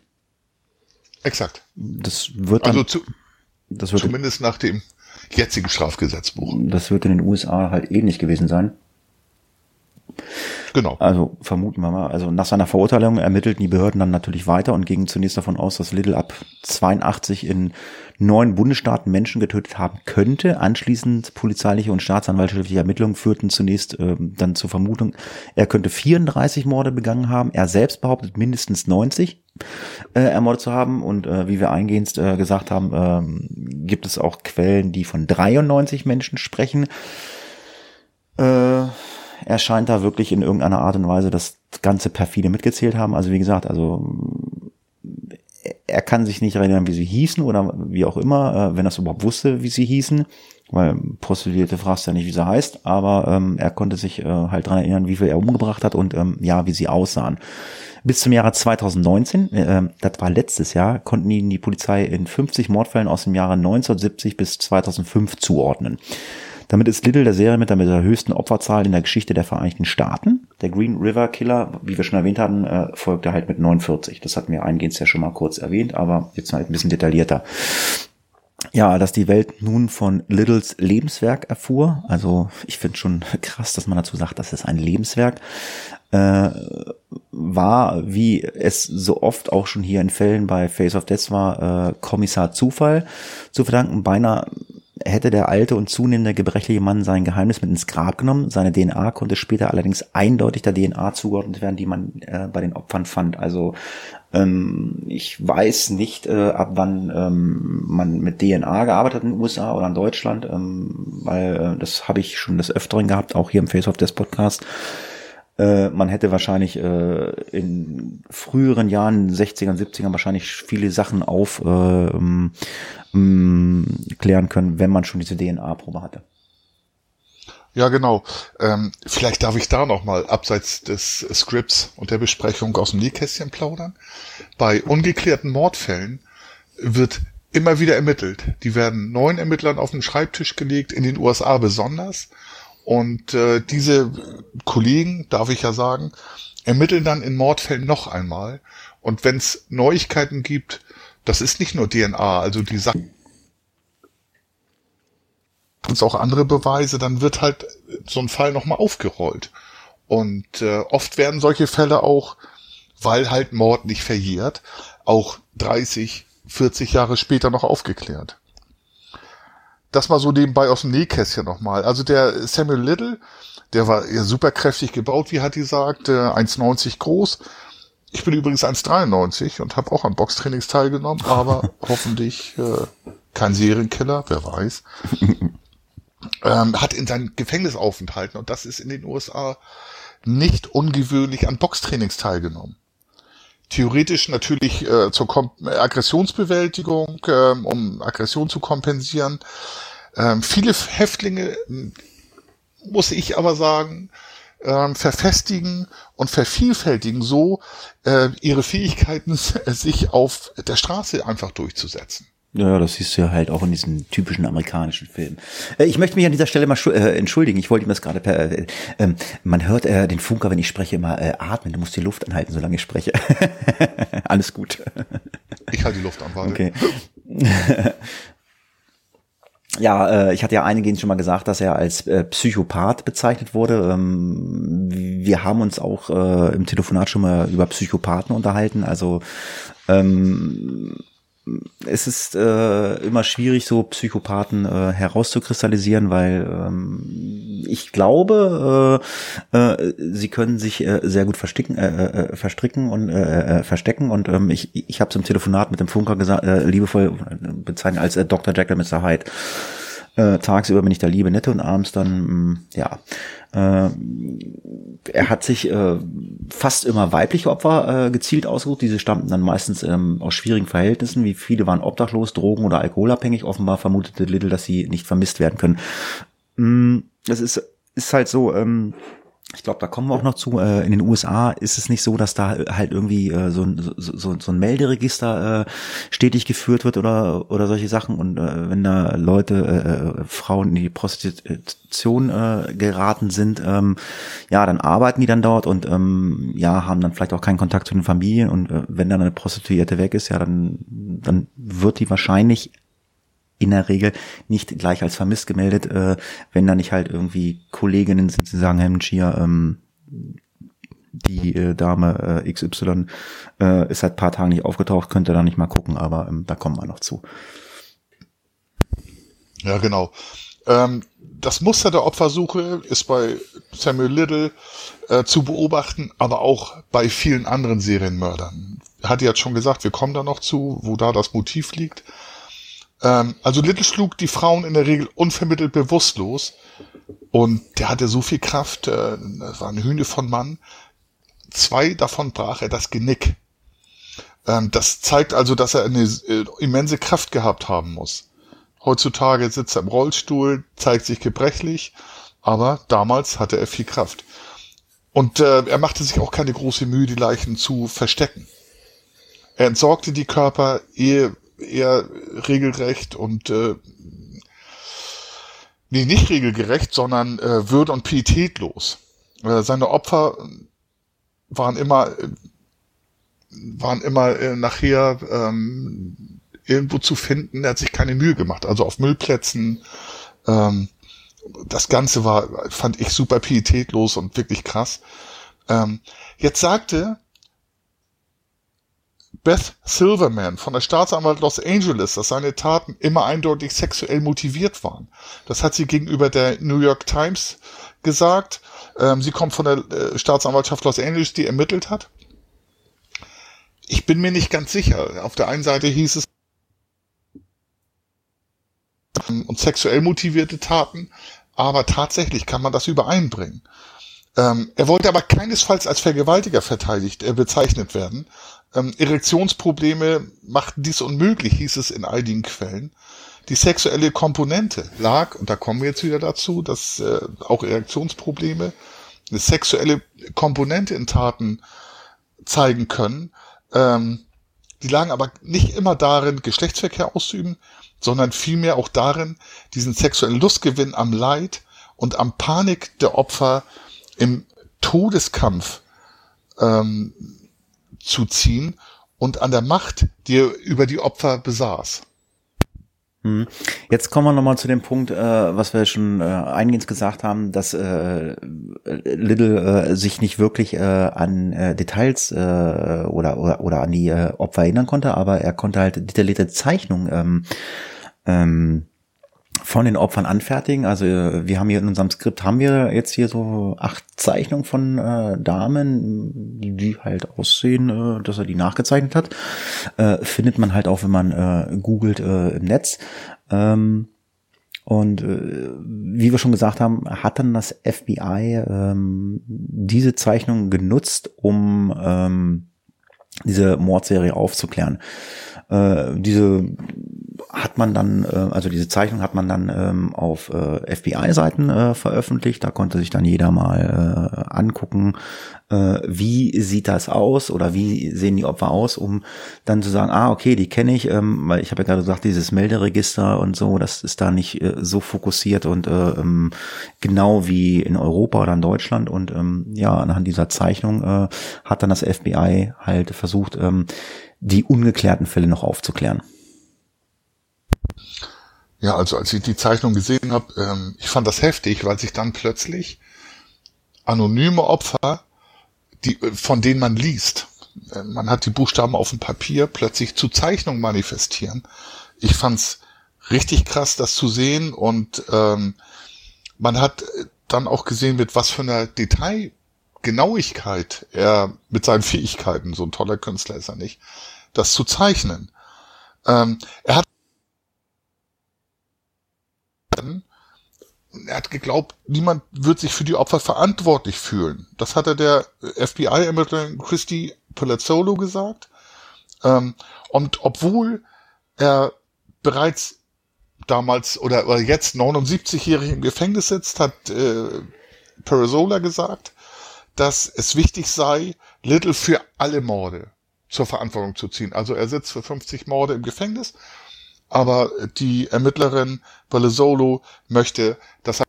Exakt. Das wird dann, also zu, das wird zumindest nach dem jetzigen Strafgesetzbuch. Das wird in den USA halt ähnlich gewesen sein. Genau. Also vermuten wir mal. Also nach seiner Verurteilung ermittelten die Behörden dann natürlich weiter und gingen zunächst davon aus, dass Little ab 82 in neun Bundesstaaten Menschen getötet haben könnte. Anschließend polizeiliche und staatsanwaltliche Ermittlungen führten zunächst äh, dann zur Vermutung, er könnte 34 Morde begangen haben. Er selbst behauptet mindestens 90 äh, ermordet zu haben. Und äh, wie wir eingehend äh, gesagt haben, äh, gibt es auch Quellen, die von 93 Menschen sprechen. Äh, er scheint da wirklich in irgendeiner Art und Weise das ganze perfide mitgezählt haben. Also wie gesagt, also er kann sich nicht erinnern, wie sie hießen oder wie auch immer, äh, wenn er es überhaupt wusste, wie sie hießen, weil Prostituierte fragst ja nicht, wie sie heißt, aber ähm, er konnte sich äh, halt dran erinnern, wie viel er umgebracht hat und ähm, ja, wie sie aussahen. Bis zum Jahre 2019, äh, das war letztes Jahr, konnten ihn die Polizei in 50 Mordfällen aus dem Jahre 1970 bis 2005 zuordnen. Damit ist Little der Serienmörder mit der höchsten Opferzahl in der Geschichte der Vereinigten Staaten. Der Green River Killer, wie wir schon erwähnt hatten, äh, folgte halt mit 49. Das hatten wir eingehend ja schon mal kurz erwähnt, aber jetzt halt ein bisschen detaillierter. Ja, dass die Welt nun von Littles Lebenswerk erfuhr. Also ich finde schon krass, dass man dazu sagt, das ist ein Lebenswerk. Äh, war, wie es so oft auch schon hier in Fällen bei Face of Death war, äh, Kommissar Zufall zu verdanken. Beinahe hätte der alte und zunehmende gebrechliche Mann sein Geheimnis mit ins Grab genommen. Seine DNA konnte später allerdings eindeutig der DNA zugeordnet werden, die man äh, bei den Opfern fand. Also ähm, ich weiß nicht, äh, ab wann ähm, man mit DNA gearbeitet hat in den USA oder in Deutschland, ähm, weil äh, das habe ich schon des Öfteren gehabt, auch hier im Face of des Podcast. Äh, man hätte wahrscheinlich äh, in früheren Jahren, 60ern, 70ern, wahrscheinlich viele Sachen aufklären äh, ähm, können, wenn man schon diese DNA-Probe hatte. Ja, genau. Ähm, vielleicht darf ich da nochmal abseits des Skripts und der Besprechung aus dem Nähkästchen plaudern. Bei ungeklärten Mordfällen wird immer wieder ermittelt. Die werden neuen Ermittlern auf den Schreibtisch gelegt, in den USA besonders. Und äh, diese Kollegen, darf ich ja sagen, ermitteln dann in Mordfällen noch einmal. Und wenn es Neuigkeiten gibt, das ist nicht nur DNA, also die Sachen uns auch andere Beweise, dann wird halt so ein Fall nochmal aufgerollt. Und äh, oft werden solche Fälle auch, weil halt Mord nicht verjährt, auch 30, 40 Jahre später noch aufgeklärt das mal so nebenbei aus dem Nähkästchen nochmal. Also der Samuel Little, der war ja super kräftig gebaut, wie hat die gesagt, 1,90 groß. Ich bin übrigens 1,93 und habe auch an Boxtrainings teilgenommen, aber hoffentlich äh, kein Serienkiller, wer weiß. ähm, hat in seinem Gefängnisaufenthalten, und das ist in den USA nicht ungewöhnlich, an Boxtrainings teilgenommen theoretisch natürlich äh, zur Kom Aggressionsbewältigung, äh, um Aggression zu kompensieren. Ähm, viele Häftlinge, muss ich aber sagen, äh, verfestigen und vervielfältigen so äh, ihre Fähigkeiten, sich auf der Straße einfach durchzusetzen. Ja, das siehst du ja halt auch in diesen typischen amerikanischen Filmen. Äh, ich möchte mich an dieser Stelle mal äh, entschuldigen. Ich wollte ihm das gerade per. Äh, ähm, man hört äh, den Funker, wenn ich spreche, immer äh, atmen. Du musst die Luft anhalten, solange ich spreche. Alles gut. Ich halte die Luft an, warte. Okay. Ja, äh, ich hatte ja eingehend schon mal gesagt, dass er als äh, Psychopath bezeichnet wurde. Ähm, wir haben uns auch äh, im Telefonat schon mal über Psychopathen unterhalten. Also ähm, es ist äh, immer schwierig, so Psychopathen äh, herauszukristallisieren, weil ähm, ich glaube, äh, äh, sie können sich äh, sehr gut versticken, äh, äh, verstricken und äh, äh, verstecken. Und ähm, ich, ich habe es im Telefonat mit dem Funker gesagt, äh, liebevoll bezeichnet als äh, Dr. Jekyll Mr. Hyde. Äh, tagsüber bin ich der liebe Nette und abends dann, mh, mm, ja. Äh, er hat sich äh, fast immer weibliche Opfer äh, gezielt ausgesucht. Diese stammten dann meistens ähm, aus schwierigen Verhältnissen. Wie viele waren obdachlos, drogen- oder alkoholabhängig. Offenbar vermutete Little, dass sie nicht vermisst werden können. Mm, es ist, ist halt so, ähm, ich glaube, da kommen wir auch noch zu. Äh, in den USA ist es nicht so, dass da halt irgendwie äh, so, ein, so, so ein Melderegister äh, stetig geführt wird oder oder solche Sachen. Und äh, wenn da Leute, äh, Frauen in die Prostitution äh, geraten sind, ähm, ja, dann arbeiten die dann dort und ähm, ja, haben dann vielleicht auch keinen Kontakt zu den Familien. Und äh, wenn dann eine Prostituierte weg ist, ja, dann dann wird die wahrscheinlich in der Regel nicht gleich als vermisst gemeldet, äh, wenn da nicht halt irgendwie Kolleginnen sind, die sagen, Mensch, hier, ähm, die äh, Dame äh, XY äh, ist seit paar Tagen nicht aufgetaucht, könnte da nicht mal gucken, aber ähm, da kommen wir noch zu. Ja, genau. Ähm, das Muster der Opfersuche ist bei Samuel Little äh, zu beobachten, aber auch bei vielen anderen Serienmördern. Er hat jetzt schon gesagt, wir kommen da noch zu, wo da das Motiv liegt. Ähm, also Little schlug die Frauen in der Regel unvermittelt bewusstlos. Und der hatte so viel Kraft, äh, das war eine Hühne von Mann. Zwei davon brach er das Genick. Ähm, das zeigt also, dass er eine äh, immense Kraft gehabt haben muss. Heutzutage sitzt er im Rollstuhl, zeigt sich gebrechlich, aber damals hatte er viel Kraft. Und äh, er machte sich auch keine große Mühe, die Leichen zu verstecken. Er entsorgte die Körper, ehe eher regelrecht und äh, nee, nicht regelgerecht, sondern äh, würde und pietätlos. Äh, seine Opfer waren immer waren immer äh, nachher ähm, irgendwo zu finden. Er hat sich keine Mühe gemacht. Also auf Müllplätzen. Ähm, das Ganze war, fand ich super pietätlos und wirklich krass. Ähm, jetzt sagte Beth Silverman von der Staatsanwalt Los Angeles, dass seine Taten immer eindeutig sexuell motiviert waren. Das hat sie gegenüber der New York Times gesagt. Ähm, sie kommt von der äh, Staatsanwaltschaft Los Angeles, die ermittelt hat. Ich bin mir nicht ganz sicher. Auf der einen Seite hieß es und sexuell motivierte Taten, aber tatsächlich kann man das übereinbringen. Ähm, er wollte aber keinesfalls als Vergewaltiger verteidigt äh, bezeichnet werden, ähm, Erektionsprobleme machten dies unmöglich, hieß es in einigen Quellen. Die sexuelle Komponente lag, und da kommen wir jetzt wieder dazu, dass äh, auch Erektionsprobleme eine sexuelle Komponente in Taten zeigen können. Ähm, die lagen aber nicht immer darin, Geschlechtsverkehr auszuüben, sondern vielmehr auch darin, diesen sexuellen Lustgewinn am Leid und am Panik der Opfer im Todeskampf ähm, zu ziehen und an der Macht, die er über die Opfer besaß. Hm. Jetzt kommen wir nochmal zu dem Punkt, äh, was wir schon äh, eingehend gesagt haben, dass äh, Little äh, sich nicht wirklich äh, an äh, Details äh, oder, oder, oder an die äh, Opfer erinnern konnte, aber er konnte halt detaillierte Zeichnungen ähm, ähm, von den Opfern anfertigen. Also äh, wir haben hier in unserem Skript haben wir jetzt hier so acht Zeichnungen von äh, Damen, die halt aussehen, äh, dass er die nachgezeichnet hat. Äh, findet man halt auch, wenn man äh, googelt äh, im Netz. Ähm, und äh, wie wir schon gesagt haben, hat dann das FBI ähm, diese Zeichnung genutzt, um ähm, diese Mordserie aufzuklären. Äh, diese hat man dann, äh, also diese Zeichnung hat man dann ähm, auf äh, FBI-Seiten äh, veröffentlicht. Da konnte sich dann jeder mal äh, angucken, äh, wie sieht das aus oder wie sehen die Opfer aus, um dann zu sagen, ah, okay, die kenne ich, ähm, weil ich habe ja gerade gesagt, dieses Melderegister und so, das ist da nicht äh, so fokussiert und äh, ähm, genau wie in Europa oder in Deutschland. Und ähm, ja, anhand dieser Zeichnung äh, hat dann das FBI halt versucht, ähm, die ungeklärten Fälle noch aufzuklären. Ja, also als ich die Zeichnung gesehen habe, ähm, ich fand das heftig, weil sich dann plötzlich anonyme Opfer, die, von denen man liest, äh, man hat die Buchstaben auf dem Papier, plötzlich zu Zeichnung manifestieren. Ich fand's richtig krass, das zu sehen und ähm, man hat dann auch gesehen, mit was für einer Detailgenauigkeit er mit seinen Fähigkeiten, so ein toller Künstler ist er nicht, das zu zeichnen. Ähm, er hat er hat geglaubt, niemand wird sich für die Opfer verantwortlich fühlen. Das hat er der FBI-Ermittlerin Christy Palazzolo gesagt. Ähm, und obwohl er bereits damals oder, jetzt 79-jährig im Gefängnis sitzt, hat äh, gesagt, dass es wichtig sei, Little für alle Morde zur Verantwortung zu ziehen. Also er sitzt für 50 Morde im Gefängnis aber die Ermittlerin Valesolo möchte, dass er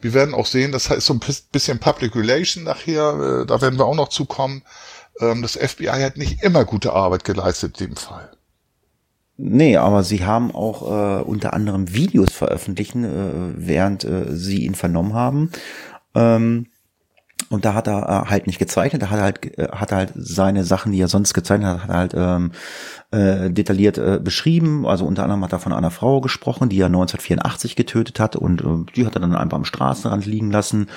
Wir werden auch sehen, das ist so ein bisschen Public Relation nachher, äh, da werden wir auch noch zukommen. Ähm, das FBI hat nicht immer gute Arbeit geleistet in dem Fall. Nee, aber sie haben auch äh, unter anderem Videos veröffentlichen, äh, während äh, sie ihn vernommen haben. Ähm, und da hat er äh, halt nicht gezeichnet, da hat er halt, äh, hat er halt seine Sachen, die er sonst gezeichnet hat, hat er halt ähm, äh, detailliert äh, beschrieben. Also unter anderem hat er von einer Frau gesprochen, die er 1984 getötet hat und äh, die hat er dann einfach am Straßenrand liegen lassen.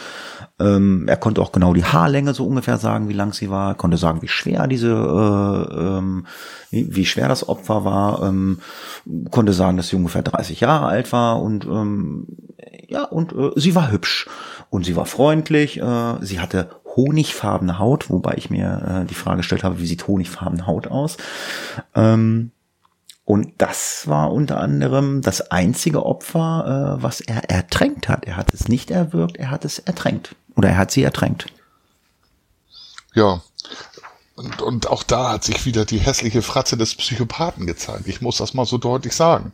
Ähm, er konnte auch genau die Haarlänge so ungefähr sagen, wie lang sie war, er konnte sagen, wie schwer diese, äh, ähm, wie, wie schwer das Opfer war, ähm, konnte sagen, dass sie ungefähr 30 Jahre alt war und ähm, ja, und äh, sie war hübsch und sie war freundlich, äh, sie hatte honigfarbene Haut, wobei ich mir äh, die Frage gestellt habe, wie sieht honigfarbene Haut aus? Ähm, und das war unter anderem das einzige Opfer, äh, was er ertränkt hat. Er hat es nicht erwürgt, er hat es ertränkt. Oder er hat sie ertränkt. Ja. Und, und auch da hat sich wieder die hässliche Fratze des Psychopathen gezeigt. Ich muss das mal so deutlich sagen.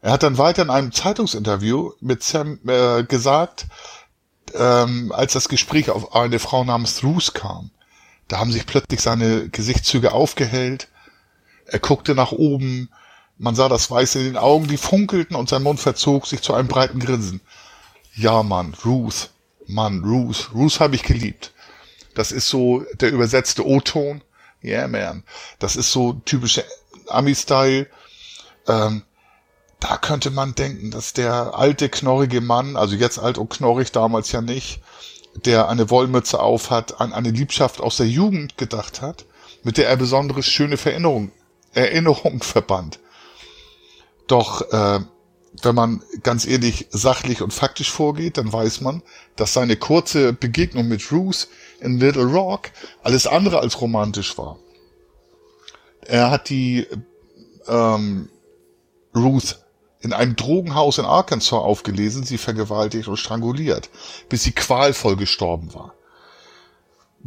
Er hat dann weiter in einem Zeitungsinterview mit Sam äh, gesagt, ähm, als das Gespräch auf eine Frau namens Ruth kam, da haben sich plötzlich seine Gesichtszüge aufgehellt. Er guckte nach oben, man sah das Weiß in den Augen, die funkelten und sein Mund verzog sich zu einem breiten Grinsen. Ja, Mann, Ruth, Mann, Ruth, Ruth habe ich geliebt. Das ist so der übersetzte O-Ton. Yeah, man. Das ist so typische Ami-Style. Ähm, da könnte man denken, dass der alte, knorrige Mann, also jetzt alt und knorrig, damals ja nicht, der eine Wollmütze aufhat, an eine Liebschaft aus der Jugend gedacht hat, mit der er besondere schöne Vererinnerung, Erinnerung verband. Doch äh, wenn man ganz ehrlich sachlich und faktisch vorgeht, dann weiß man, dass seine kurze Begegnung mit Ruth in Little Rock alles andere als romantisch war. Er hat die ähm, Ruth in einem Drogenhaus in Arkansas aufgelesen, sie vergewaltigt und stranguliert, bis sie qualvoll gestorben war.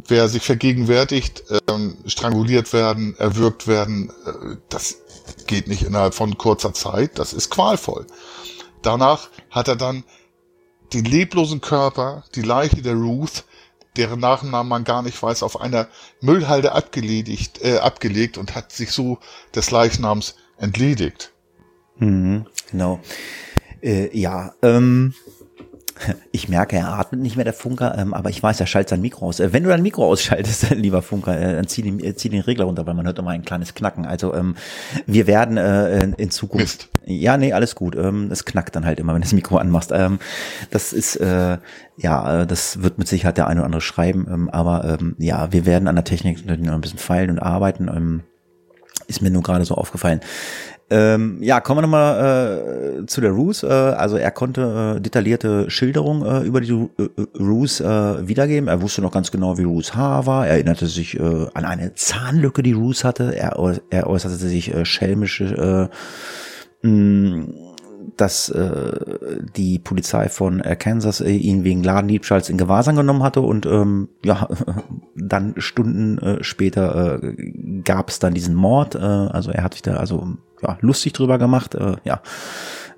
Wer sich vergegenwärtigt, ähm, stranguliert werden, erwürgt werden, äh, das geht nicht innerhalb von kurzer Zeit, das ist qualvoll. Danach hat er dann den leblosen Körper, die Leiche der Ruth, deren Nachnamen man gar nicht weiß, auf einer Müllhalde abgeledigt, äh, abgelegt und hat sich so des Leichnams entledigt. Mhm, genau. Äh, ja, ähm, ich merke, er atmet nicht mehr, der Funker, ähm, aber ich weiß, er schaltet sein Mikro aus. Äh, wenn du dein Mikro ausschaltest, lieber Funker, äh, dann zieh den, äh, zieh den Regler runter, weil man hört immer ein kleines Knacken. Also ähm, wir werden äh, in Zukunft... Mist. Ja, nee, alles gut. Ähm, es knackt dann halt immer, wenn du das Mikro anmachst. Ähm, das ist, äh, ja, äh, das wird mit Sicherheit der eine oder andere schreiben. Ähm, aber ähm, ja, wir werden an der Technik natürlich noch ein bisschen feilen und arbeiten. Ähm, ist mir nur gerade so aufgefallen. Ähm, ja, kommen wir nochmal äh, zu der Ruse. Äh, also er konnte äh, detaillierte Schilderungen äh, über die äh, Ruse äh, wiedergeben. Er wusste noch ganz genau, wie Ruse Haar war. Er erinnerte sich äh, an eine Zahnlücke, die Ruse hatte. Er, er äußerte sich äh, schelmische äh, mh, dass äh, die Polizei von äh, Kansas äh, ihn wegen Ladendiebstahls in Gewahrsam genommen hatte und ähm, ja, dann Stunden äh, später äh, gab es dann diesen Mord. Äh, also er hat sich da also ja, lustig drüber gemacht. Äh, ja,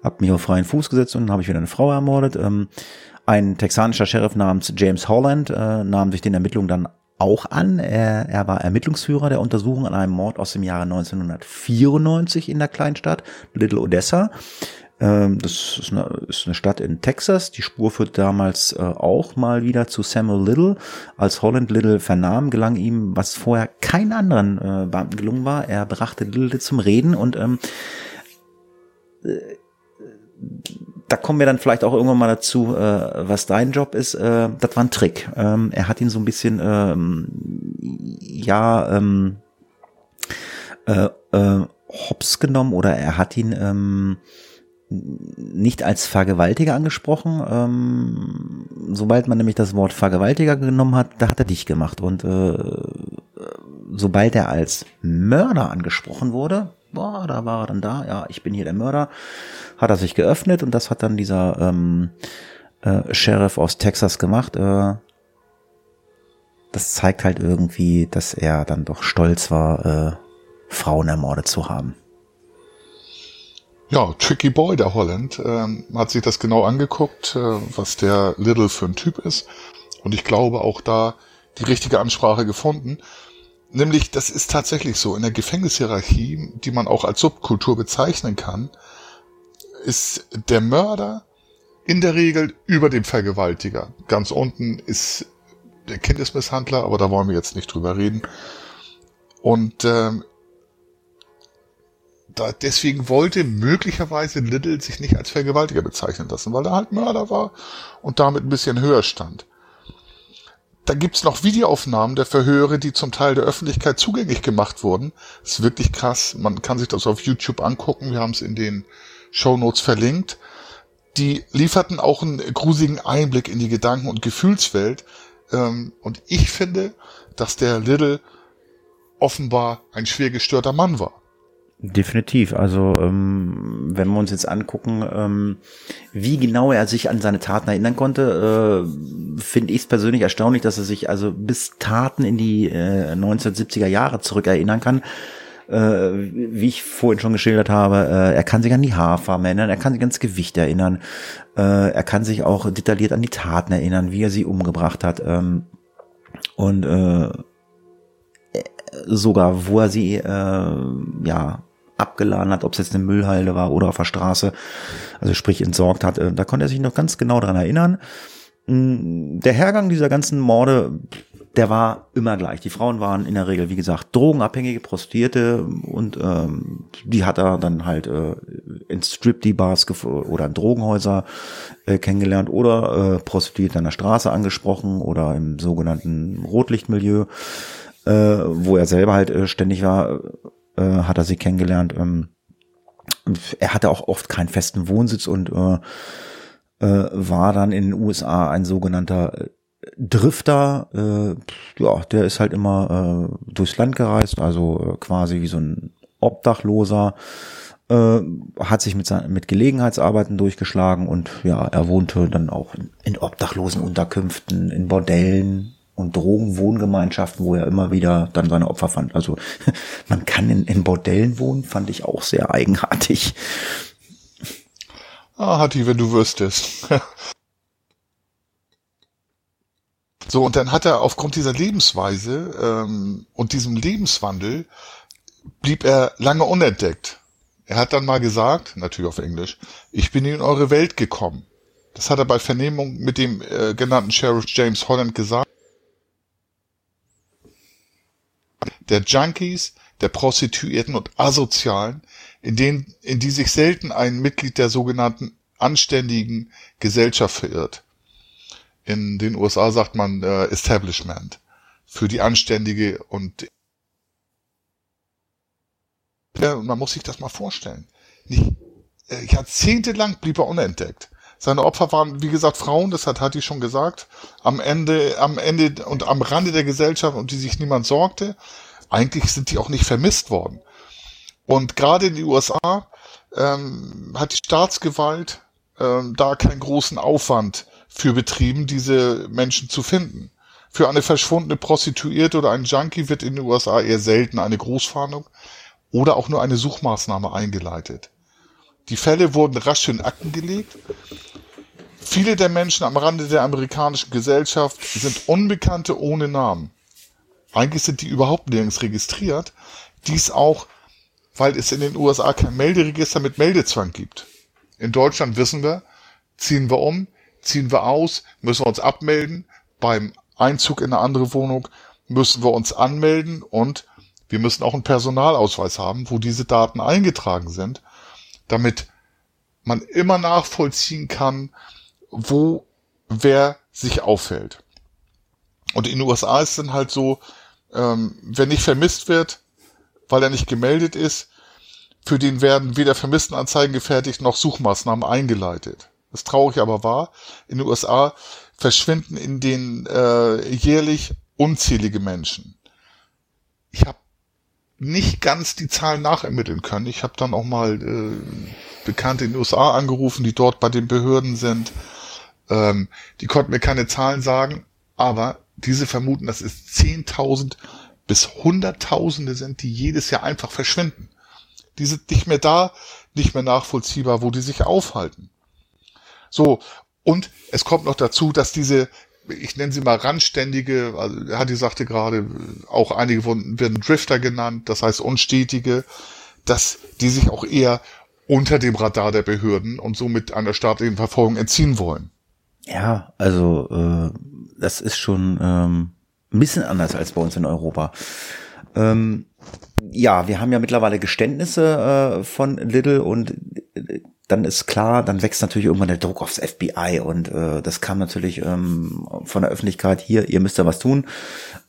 hab mich auf freien Fuß gesetzt und habe ich wieder eine Frau ermordet. Ähm, ein texanischer Sheriff namens James Holland äh, nahm sich den Ermittlungen dann auch an. Er, er war Ermittlungsführer der Untersuchung an einem Mord aus dem Jahre 1994 in der Kleinstadt Little Odessa. Ähm, das ist eine, ist eine, Stadt in Texas. Die Spur führt damals äh, auch mal wieder zu Samuel Little. Als Holland Little vernahm, gelang ihm, was vorher keinen anderen äh, Beamten gelungen war. Er brachte Little zum Reden und ähm, äh, da kommen wir dann vielleicht auch irgendwann mal dazu, äh, was dein Job ist. Äh, das war ein Trick. Ähm, er hat ihn so ein bisschen, ähm, ja, ähm, äh, äh, hops genommen oder er hat ihn ähm, nicht als Vergewaltiger angesprochen. Ähm, sobald man nämlich das Wort Vergewaltiger genommen hat, da hat er dich gemacht. Und äh, sobald er als Mörder angesprochen wurde, boah, da war er dann da, ja, ich bin hier der Mörder, hat er sich geöffnet und das hat dann dieser ähm, äh, Sheriff aus Texas gemacht. Äh, das zeigt halt irgendwie, dass er dann doch stolz war, äh, Frauen ermordet zu haben. Ja, Tricky Boy, der Holland, ähm, hat sich das genau angeguckt, äh, was der Little für ein Typ ist. Und ich glaube auch da die richtige Ansprache gefunden. Nämlich, das ist tatsächlich so, in der Gefängnishierarchie, die man auch als Subkultur bezeichnen kann, ist der Mörder in der Regel über dem Vergewaltiger. Ganz unten ist der Kindesmisshandler, aber da wollen wir jetzt nicht drüber reden. Und ähm, da, deswegen wollte möglicherweise Little sich nicht als Vergewaltiger bezeichnen lassen, weil er halt Mörder war und damit ein bisschen höher stand. Da gibt's noch Videoaufnahmen der Verhöre, die zum Teil der Öffentlichkeit zugänglich gemacht wurden. Das ist wirklich krass. Man kann sich das auf YouTube angucken. Wir haben es in den Show Notes verlinkt. Die lieferten auch einen grusigen Einblick in die Gedanken- und Gefühlswelt. Ähm, und ich finde, dass der Little offenbar ein schwer gestörter Mann war. Definitiv. Also ähm, wenn wir uns jetzt angucken, ähm, wie genau er sich an seine Taten erinnern konnte, äh, finde ich es persönlich erstaunlich, dass er sich also bis Taten in die äh, 1970er Jahre zurück erinnern kann. Äh, wie ich vorhin schon geschildert habe, äh, er kann sich an die Haarfarben erinnern, er kann sich ans Gewicht erinnern, äh, er kann sich auch detailliert an die Taten erinnern, wie er sie umgebracht hat. Ähm, und äh, sogar, wo er sie äh, ja abgeladen hat, ob es jetzt eine Müllhalde war oder auf der Straße, also sprich entsorgt hat. Äh, da konnte er sich noch ganz genau dran erinnern. Mm, der Hergang dieser ganzen Morde, der war immer gleich. Die Frauen waren in der Regel, wie gesagt, drogenabhängige Prostituierte und ähm, die hat er dann halt äh, in Strip-D-Bars oder in Drogenhäuser äh, kennengelernt oder äh, Prostituierte an der Straße angesprochen oder im sogenannten Rotlichtmilieu, äh, wo er selber halt äh, ständig war äh, hat er sie kennengelernt. Ähm, er hatte auch oft keinen festen Wohnsitz und äh, äh, war dann in den USA ein sogenannter äh, Drifter. Äh, ja, der ist halt immer äh, durchs Land gereist, also äh, quasi wie so ein Obdachloser. Äh, hat sich mit, mit Gelegenheitsarbeiten durchgeschlagen und ja, er wohnte dann auch in, in obdachlosen Unterkünften, in Bordellen, und Drogenwohngemeinschaften, wo er immer wieder dann seine Opfer fand. Also man kann in, in Bordellen wohnen, fand ich auch sehr eigenartig. Ah, Hatti, wenn du wüsstest. so, und dann hat er aufgrund dieser Lebensweise ähm, und diesem Lebenswandel blieb er lange unentdeckt. Er hat dann mal gesagt, natürlich auf Englisch, ich bin in eure Welt gekommen. Das hat er bei Vernehmung mit dem äh, genannten Sheriff James Holland gesagt. Der Junkies, der Prostituierten und Asozialen, in, denen, in die sich selten ein Mitglied der sogenannten anständigen Gesellschaft verirrt. In den USA sagt man äh, Establishment für die anständige und man muss sich das mal vorstellen. Nicht, äh, jahrzehntelang blieb er unentdeckt. Seine Opfer waren, wie gesagt, Frauen, das hat Hattie schon gesagt, am Ende, am Ende und am Rande der Gesellschaft, um die sich niemand sorgte. Eigentlich sind die auch nicht vermisst worden. Und gerade in den USA ähm, hat die Staatsgewalt ähm, da keinen großen Aufwand für betrieben, diese Menschen zu finden. Für eine verschwundene Prostituierte oder einen Junkie wird in den USA eher selten eine Großfahndung oder auch nur eine Suchmaßnahme eingeleitet. Die Fälle wurden rasch in Akten gelegt. Viele der Menschen am Rande der amerikanischen Gesellschaft sind Unbekannte ohne Namen. Eigentlich sind die überhaupt nirgends registriert. Dies auch, weil es in den USA kein Melderegister mit Meldezwang gibt. In Deutschland wissen wir, ziehen wir um, ziehen wir aus, müssen wir uns abmelden. Beim Einzug in eine andere Wohnung müssen wir uns anmelden und wir müssen auch einen Personalausweis haben, wo diese Daten eingetragen sind, damit man immer nachvollziehen kann, wo wer sich auffällt. Und in den USA ist es dann halt so, ähm, wer nicht vermisst wird, weil er nicht gemeldet ist, für den werden weder Vermisstenanzeigen gefertigt noch Suchmaßnahmen eingeleitet. Das traurig aber wahr. In den USA verschwinden in den äh, jährlich unzählige Menschen. Ich habe nicht ganz die Zahlen nachermitteln können. Ich habe dann auch mal äh, Bekannte in den USA angerufen, die dort bei den Behörden sind. Ähm, die konnten mir keine Zahlen sagen, aber diese vermuten, dass es 10.000 bis Hunderttausende sind, die jedes Jahr einfach verschwinden. Die sind nicht mehr da, nicht mehr nachvollziehbar, wo die sich aufhalten. So, und es kommt noch dazu, dass diese, ich nenne sie mal randständige, also Hatti sagte gerade, auch einige werden Drifter genannt, das heißt unstetige, dass die sich auch eher unter dem Radar der Behörden und somit einer staatlichen Verfolgung entziehen wollen. Ja, also äh, das ist schon ähm, ein bisschen anders als bei uns in Europa. Ähm, ja, wir haben ja mittlerweile Geständnisse äh, von Little und äh, dann ist klar, dann wächst natürlich irgendwann der Druck aufs FBI und äh, das kam natürlich ähm, von der Öffentlichkeit hier, ihr müsst da was tun.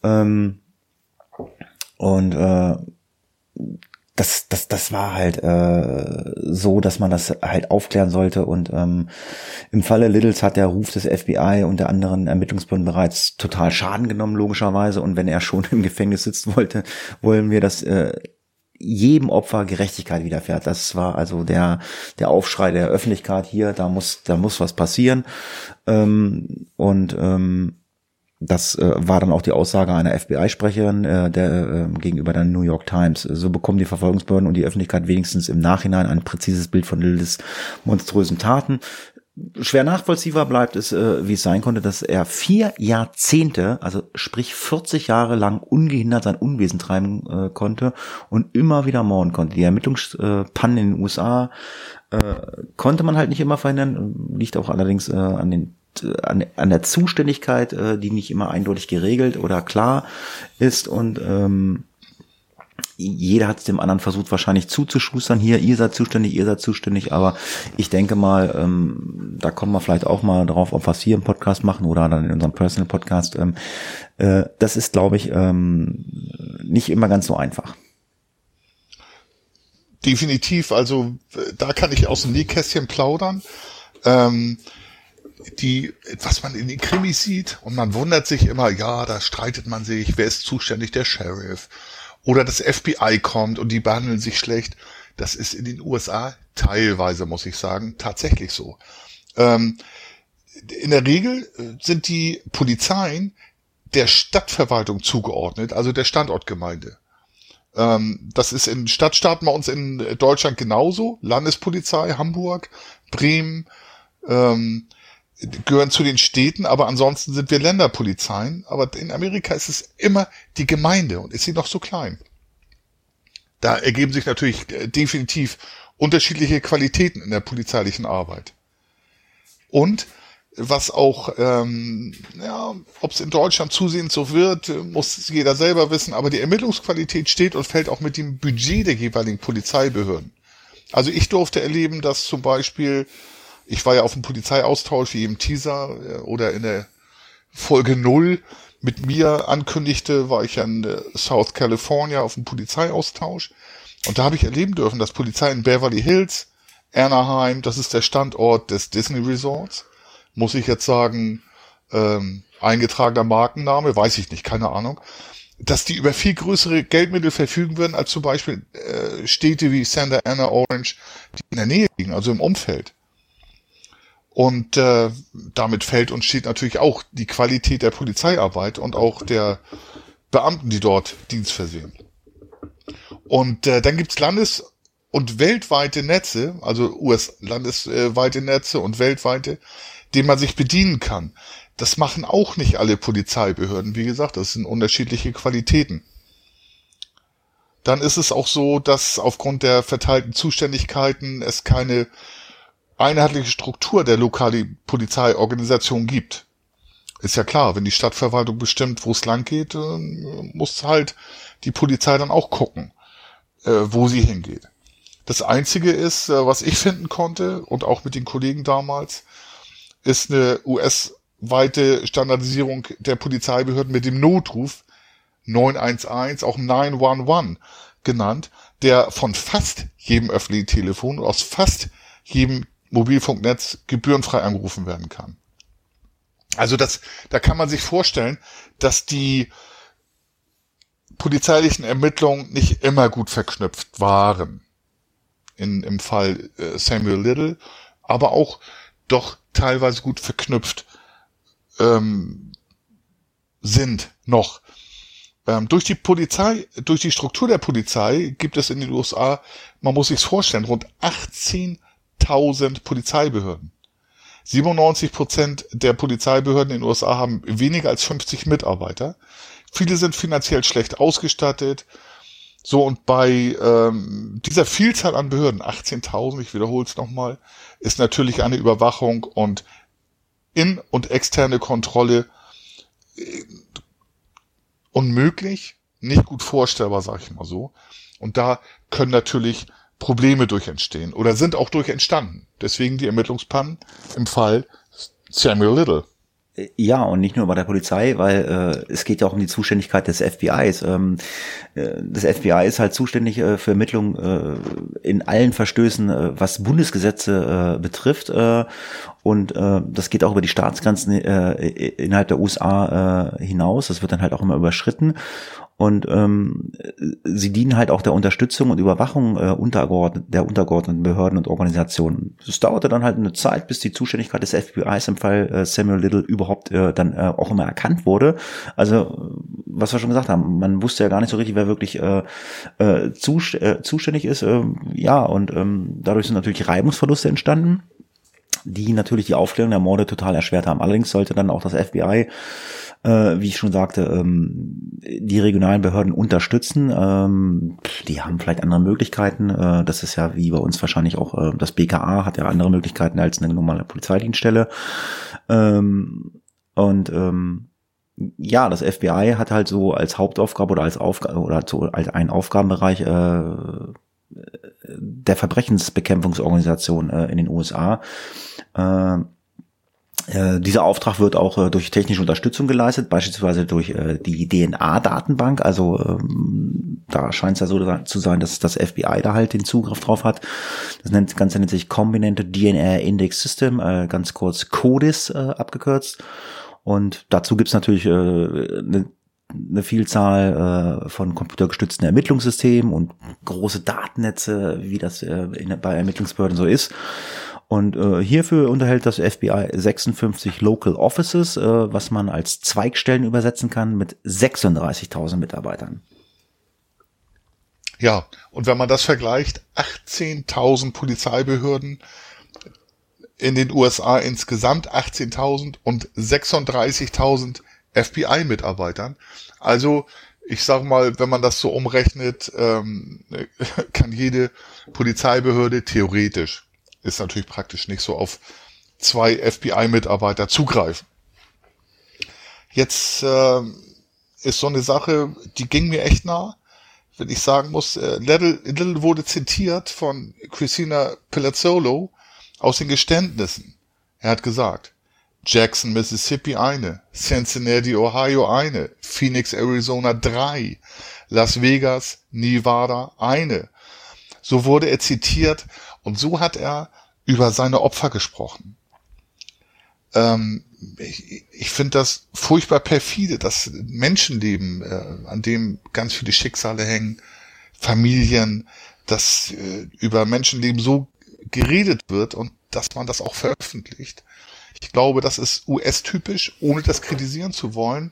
Ähm, und äh, das, das, das war halt äh, so, dass man das halt aufklären sollte. Und ähm, im Falle Littles hat der Ruf des FBI und der anderen Ermittlungsbehörden bereits total Schaden genommen, logischerweise. Und wenn er schon im Gefängnis sitzt wollte, wollen wir das äh, jedem Opfer Gerechtigkeit widerfährt. Das war also der, der Aufschrei der Öffentlichkeit hier, da muss, da muss was passieren. Ähm, und ähm, das äh, war dann auch die Aussage einer FBI-Sprecherin äh, der äh, gegenüber der New York Times. So bekommen die Verfolgungsbehörden und die Öffentlichkeit wenigstens im Nachhinein ein präzises Bild von Lildes monströsen Taten. Schwer nachvollziehbar bleibt es, äh, wie es sein konnte, dass er vier Jahrzehnte, also sprich 40 Jahre lang ungehindert sein Unwesen treiben äh, konnte und immer wieder morden konnte. Die Ermittlungspannen in den USA äh, konnte man halt nicht immer verhindern, liegt auch allerdings äh, an den an, an der Zuständigkeit, äh, die nicht immer eindeutig geregelt oder klar ist und ähm, jeder hat es dem anderen versucht wahrscheinlich zuzuschustern. Hier, ihr seid zuständig, ihr seid zuständig, aber ich denke mal, ähm, da kommen wir vielleicht auch mal drauf, ob wir es hier im Podcast machen oder dann in unserem Personal Podcast. Ähm, äh, das ist, glaube ich, ähm, nicht immer ganz so einfach. Definitiv, also da kann ich aus dem Nähkästchen plaudern. Ähm, die, was man in den Krimis sieht, und man wundert sich immer, ja, da streitet man sich, wer ist zuständig, der Sheriff. Oder das FBI kommt und die behandeln sich schlecht. Das ist in den USA teilweise, muss ich sagen, tatsächlich so. Ähm, in der Regel sind die Polizeien der Stadtverwaltung zugeordnet, also der Standortgemeinde. Ähm, das ist in Stadtstaaten bei uns in Deutschland genauso. Landespolizei, Hamburg, Bremen, ähm, gehören zu den Städten, aber ansonsten sind wir Länderpolizeien. Aber in Amerika ist es immer die Gemeinde und ist sie noch so klein. Da ergeben sich natürlich äh, definitiv unterschiedliche Qualitäten in der polizeilichen Arbeit. Und was auch, ähm, ja, ob es in Deutschland zusehends so wird, muss jeder selber wissen, aber die Ermittlungsqualität steht und fällt auch mit dem Budget der jeweiligen Polizeibehörden. Also ich durfte erleben, dass zum Beispiel ich war ja auf dem Polizeiaustausch, wie im Teaser äh, oder in der Folge null mit mir ankündigte, war ich ja in South California auf dem Polizeiaustausch. Und da habe ich erleben dürfen, dass Polizei in Beverly Hills, Anaheim, das ist der Standort des Disney Resorts, muss ich jetzt sagen, ähm, eingetragener Markenname, weiß ich nicht, keine Ahnung, dass die über viel größere Geldmittel verfügen würden als zum Beispiel äh, Städte wie Santa Ana, Orange, die in der Nähe liegen, also im Umfeld. Und äh, damit fällt und steht natürlich auch die Qualität der Polizeiarbeit und auch der Beamten, die dort Dienst versehen. Und äh, dann gibt's Landes- und weltweite Netze, also US-landesweite Netze und weltweite, denen man sich bedienen kann. Das machen auch nicht alle Polizeibehörden. Wie gesagt, das sind unterschiedliche Qualitäten. Dann ist es auch so, dass aufgrund der verteilten Zuständigkeiten es keine einheitliche Struktur der lokalen Polizeiorganisation gibt. Ist ja klar, wenn die Stadtverwaltung bestimmt, wo es lang geht, äh, muss halt die Polizei dann auch gucken, äh, wo sie hingeht. Das Einzige ist, äh, was ich finden konnte und auch mit den Kollegen damals, ist eine US-weite Standardisierung der Polizeibehörden mit dem Notruf 911, auch 911 genannt, der von fast jedem öffentlichen Telefon aus fast jedem Mobilfunknetz gebührenfrei angerufen werden kann. Also das, da kann man sich vorstellen, dass die polizeilichen Ermittlungen nicht immer gut verknüpft waren. In, Im Fall äh, Samuel Little, aber auch doch teilweise gut verknüpft ähm, sind noch. Ähm, durch die Polizei, durch die Struktur der Polizei gibt es in den USA, man muss sich's vorstellen, rund 18.000 Polizeibehörden. 97 Prozent der Polizeibehörden in den USA haben weniger als 50 Mitarbeiter. Viele sind finanziell schlecht ausgestattet. So, und bei ähm, dieser Vielzahl an Behörden, 18.000, ich wiederhole es nochmal, ist natürlich eine Überwachung und in- und externe Kontrolle äh, unmöglich, nicht gut vorstellbar, sage ich mal so. Und da können natürlich Probleme durch entstehen oder sind auch durch entstanden. Deswegen die Ermittlungspannen im Fall Samuel Little. Ja, und nicht nur bei der Polizei, weil äh, es geht ja auch um die Zuständigkeit des FBIs. Ähm, äh, das FBI ist halt zuständig äh, für Ermittlungen äh, in allen Verstößen, äh, was Bundesgesetze äh, betrifft. Äh, und äh, das geht auch über die Staatsgrenzen äh, innerhalb der USA äh, hinaus. Das wird dann halt auch immer überschritten. Und ähm, sie dienen halt auch der Unterstützung und Überwachung äh, untergeordnet, der untergeordneten Behörden und Organisationen. Es dauerte dann halt eine Zeit, bis die Zuständigkeit des FBIs im Fall äh, Samuel Little überhaupt äh, dann äh, auch immer erkannt wurde. Also, was wir schon gesagt haben, man wusste ja gar nicht so richtig, wer wirklich äh, äh, zust äh, zuständig ist. Äh, ja, und ähm, dadurch sind natürlich Reibungsverluste entstanden die natürlich die Aufklärung der Morde total erschwert haben. Allerdings sollte dann auch das FBI äh, wie ich schon sagte, ähm, die regionalen Behörden unterstützen. Ähm, die haben vielleicht andere Möglichkeiten. Äh, das ist ja wie bei uns wahrscheinlich auch, äh, das BKA hat ja andere Möglichkeiten als eine normale Polizeidienststelle. Ähm, und ähm, ja, das FBI hat halt so als Hauptaufgabe oder als Aufgabe oder so als ein Aufgabenbereich äh, der Verbrechensbekämpfungsorganisation äh, in den USA. Äh, äh, dieser Auftrag wird auch äh, durch technische Unterstützung geleistet, beispielsweise durch äh, die DNA-Datenbank. Also ähm, da scheint es ja so zu sein, dass das FBI da halt den Zugriff drauf hat. Das nennt, Ganze nennt sich Combinated DNA Index System, äh, ganz kurz CODIS äh, abgekürzt. Und dazu gibt's natürlich äh, eine eine Vielzahl äh, von computergestützten Ermittlungssystemen und große Datennetze, wie das äh, in, bei Ermittlungsbehörden so ist. Und äh, hierfür unterhält das FBI 56 Local Offices, äh, was man als Zweigstellen übersetzen kann mit 36.000 Mitarbeitern. Ja, und wenn man das vergleicht, 18.000 Polizeibehörden in den USA insgesamt 18.000 und 36.000 FBI-Mitarbeitern. Also ich sag mal, wenn man das so umrechnet, ähm, kann jede Polizeibehörde theoretisch ist natürlich praktisch nicht so auf zwei FBI-Mitarbeiter zugreifen. Jetzt äh, ist so eine Sache, die ging mir echt nah, wenn ich sagen muss, äh, Little, Little wurde zitiert von Christina Pelazzolo aus den Geständnissen. Er hat gesagt, Jackson, Mississippi eine, Cincinnati, Ohio eine, Phoenix, Arizona drei, Las Vegas, Nevada eine, so wurde er zitiert und so hat er über seine Opfer gesprochen. Ähm, ich ich finde das furchtbar perfide, dass Menschenleben, äh, an dem ganz viele Schicksale hängen, Familien, dass äh, über Menschenleben so geredet wird und dass man das auch veröffentlicht. Ich glaube, das ist US-typisch, ohne das kritisieren zu wollen.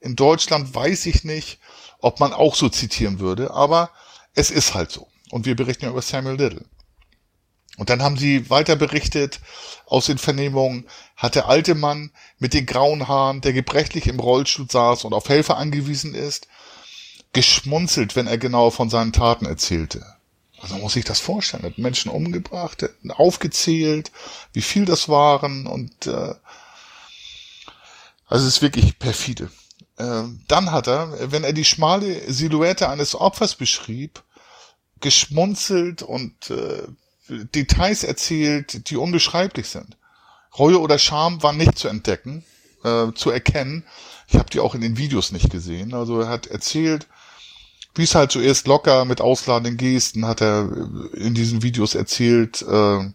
In Deutschland weiß ich nicht, ob man auch so zitieren würde, aber es ist halt so. Und wir berichten ja über Samuel Little. Und dann haben sie weiter berichtet, aus den Vernehmungen hat der alte Mann mit den grauen Haaren, der gebrechlich im Rollstuhl saß und auf Helfer angewiesen ist, geschmunzelt, wenn er genau von seinen Taten erzählte. Also muss ich das vorstellen, hat Menschen umgebracht, aufgezählt, wie viel das waren und äh, also es ist wirklich perfide. Äh, dann hat er, wenn er die schmale Silhouette eines Opfers beschrieb, geschmunzelt und äh, Details erzählt, die unbeschreiblich sind. Reue oder Scham war nicht zu entdecken, äh, zu erkennen. Ich habe die auch in den Videos nicht gesehen. Also er hat erzählt, wie es halt zuerst locker mit ausladenden Gesten hat er in diesen Videos erzählt, äh,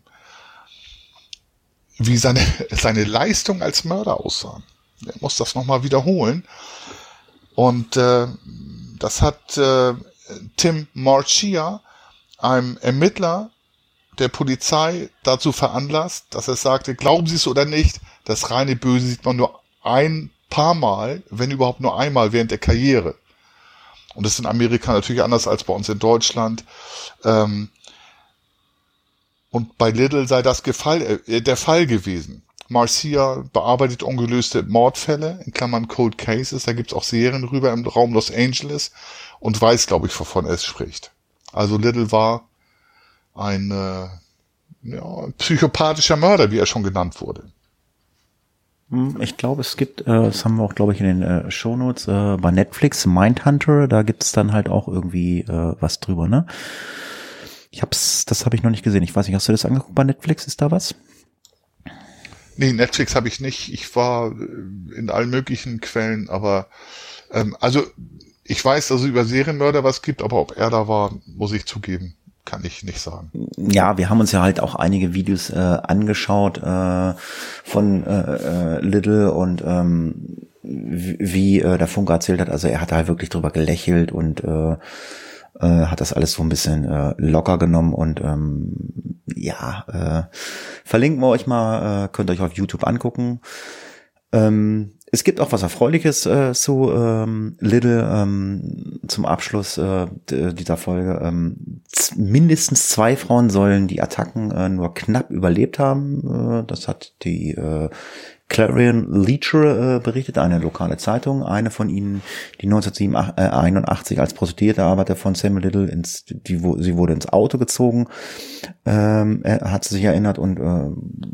wie seine, seine Leistung als Mörder aussah. Er muss das nochmal wiederholen. Und äh, das hat äh, Tim Marchia, einem Ermittler der Polizei dazu veranlasst, dass er sagte, glauben Sie es oder nicht, das reine Böse sieht man nur ein paar Mal, wenn überhaupt nur einmal während der Karriere. Und das ist in Amerika natürlich anders als bei uns in Deutschland. Ähm, und bei Little sei das Gefall, äh, der Fall gewesen. Marcia bearbeitet ungelöste Mordfälle, in Klammern Cold Cases, da gibt's auch Serien rüber im Raum Los Angeles und weiß, glaube ich, wovon es spricht. Also Little war ein äh, ja, psychopathischer Mörder, wie er schon genannt wurde. Hm, ich glaube, es gibt, äh, das haben wir auch, glaube ich, in den äh, Shownotes, äh, bei Netflix, Mindhunter, da gibt es dann halt auch irgendwie äh, was drüber, ne? Ich hab's, das habe ich noch nicht gesehen. Ich weiß nicht, hast du das angeguckt bei Netflix? Ist da was? Nee, Netflix habe ich nicht. Ich war äh, in allen möglichen Quellen, aber ähm, also ich weiß, dass es über Serienmörder was gibt, aber ob er da war, muss ich zugeben kann ich nicht sagen. Ja, wir haben uns ja halt auch einige Videos äh, angeschaut äh, von äh, äh, Little und ähm, wie äh, der Funke erzählt hat. Also er hat halt wirklich drüber gelächelt und äh, äh, hat das alles so ein bisschen äh, locker genommen und ähm, ja, äh, verlinken wir euch mal, äh, könnt euch auf YouTube angucken. Ähm, es gibt auch was Erfreuliches äh, zu ähm, Little ähm, zum Abschluss äh, dieser Folge. Ähm, mindestens zwei Frauen sollen die Attacken äh, nur knapp überlebt haben. Äh, das hat die äh, Clarion Leacher äh, berichtet, eine lokale Zeitung, eine von ihnen, die 1981 als Prostituierte Arbeiter von Samuel Little ins, die, wo, sie wurde ins Auto gezogen, ähm, hat sie sich erinnert und äh,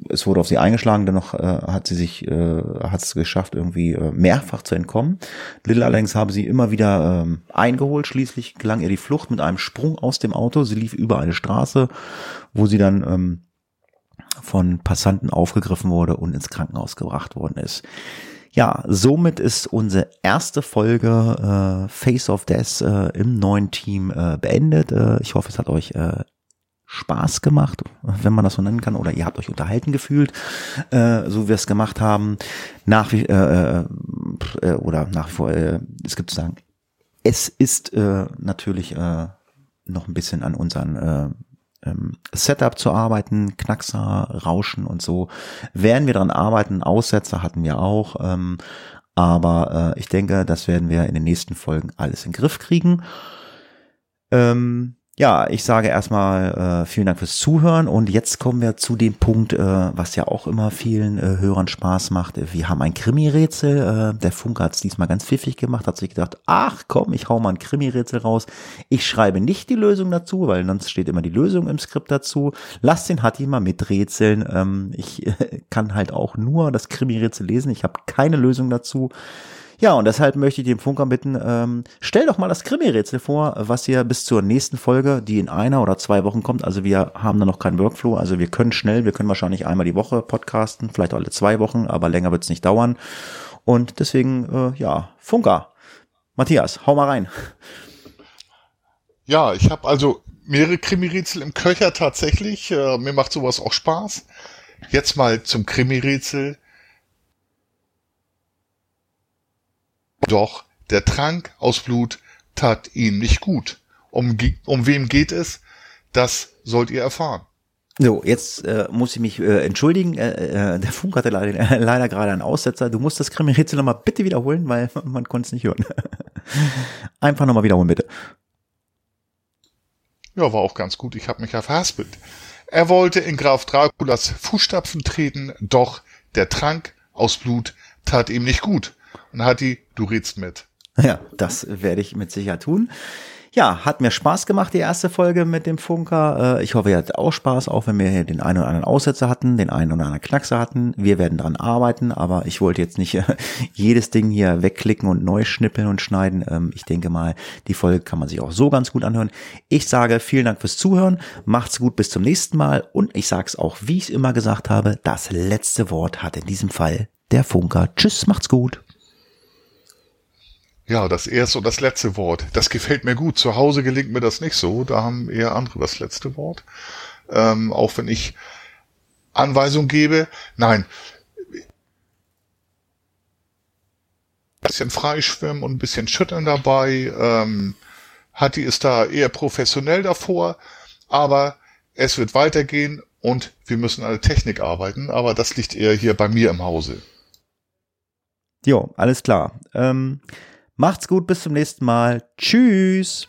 es wurde auf sie eingeschlagen, dennoch äh, hat sie sich, äh, hat es geschafft, irgendwie äh, mehrfach zu entkommen. Little allerdings habe sie immer wieder ähm, eingeholt, schließlich gelang ihr die Flucht mit einem Sprung aus dem Auto, sie lief über eine Straße, wo sie dann ähm, von Passanten aufgegriffen wurde und ins Krankenhaus gebracht worden ist. Ja, somit ist unsere erste Folge äh, Face of Death äh, im neuen Team äh, beendet. Äh, ich hoffe, es hat euch äh, Spaß gemacht, wenn man das so nennen kann, oder ihr habt euch unterhalten gefühlt, äh, so wie wir es gemacht haben. Nach wie äh, äh, oder nach wie vor, äh, es gibt zu sagen, es ist äh, natürlich äh, noch ein bisschen an unseren äh, ähm, Setup zu arbeiten, Knackser, Rauschen und so. Werden wir daran arbeiten, Aussetzer hatten wir auch. Ähm, aber äh, ich denke, das werden wir in den nächsten Folgen alles in den Griff kriegen. Ähm, ja, ich sage erstmal äh, vielen Dank fürs Zuhören und jetzt kommen wir zu dem Punkt, äh, was ja auch immer vielen äh, Hörern Spaß macht. Wir haben ein Krimi-Rätsel. Äh, der Funke hat es diesmal ganz pfiffig gemacht, hat sich gedacht, ach komm, ich hau mal ein Krimi-Rätsel raus. Ich schreibe nicht die Lösung dazu, weil sonst steht immer die Lösung im Skript dazu. Lass den Hatti mal miträtseln. Ähm, ich äh, kann halt auch nur das Krimi-Rätsel lesen. Ich habe keine Lösung dazu. Ja, und deshalb möchte ich den Funker bitten, ähm, stell doch mal das Krimi-Rätsel vor, was ihr bis zur nächsten Folge, die in einer oder zwei Wochen kommt. Also wir haben da noch keinen Workflow, also wir können schnell, wir können wahrscheinlich einmal die Woche podcasten, vielleicht alle zwei Wochen, aber länger wird's nicht dauern. Und deswegen, äh, ja, Funker. Matthias, hau mal rein. Ja, ich habe also mehrere Krimi-Rätsel im Köcher tatsächlich. Äh, mir macht sowas auch Spaß. Jetzt mal zum Krimi-Rätsel. Doch der Trank aus Blut tat ihm nicht gut. Um, um wem geht es? Das sollt ihr erfahren. So, jetzt äh, muss ich mich äh, entschuldigen. Äh, äh, der Funk hatte leider, äh, leider gerade einen Aussetzer. Du musst das Krimi-Rätsel nochmal bitte wiederholen, weil man konnte es nicht hören. Einfach nochmal wiederholen, bitte. Ja, war auch ganz gut. Ich habe mich ja verhaspelt. Er wollte in Graf Draculas Fußstapfen treten, doch der Trank aus Blut tat ihm nicht gut. Und Hatti, du redst mit. Ja, das werde ich mit Sicherheit tun. Ja, hat mir Spaß gemacht, die erste Folge mit dem Funker. Äh, ich hoffe, ihr hattet auch Spaß, auch wenn wir hier den einen oder anderen Aussetzer hatten, den einen oder anderen Knackser hatten. Wir werden dran arbeiten, aber ich wollte jetzt nicht jedes Ding hier wegklicken und neu schnippeln und schneiden. Ähm, ich denke mal, die Folge kann man sich auch so ganz gut anhören. Ich sage vielen Dank fürs Zuhören, macht's gut bis zum nächsten Mal und ich sage es auch, wie ich es immer gesagt habe, das letzte Wort hat in diesem Fall der Funker. Tschüss, macht's gut. Ja, das erste und das letzte Wort. Das gefällt mir gut. Zu Hause gelingt mir das nicht so. Da haben eher andere das letzte Wort. Ähm, auch wenn ich Anweisung gebe. Nein. Ein bisschen freischwimmen und ein bisschen schütteln dabei. Ähm, Hatti ist da eher professionell davor. Aber es wird weitergehen und wir müssen an der Technik arbeiten. Aber das liegt eher hier bei mir im Hause. Jo, alles klar. Ähm Macht's gut, bis zum nächsten Mal. Tschüss.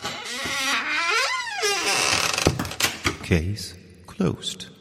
Case closed.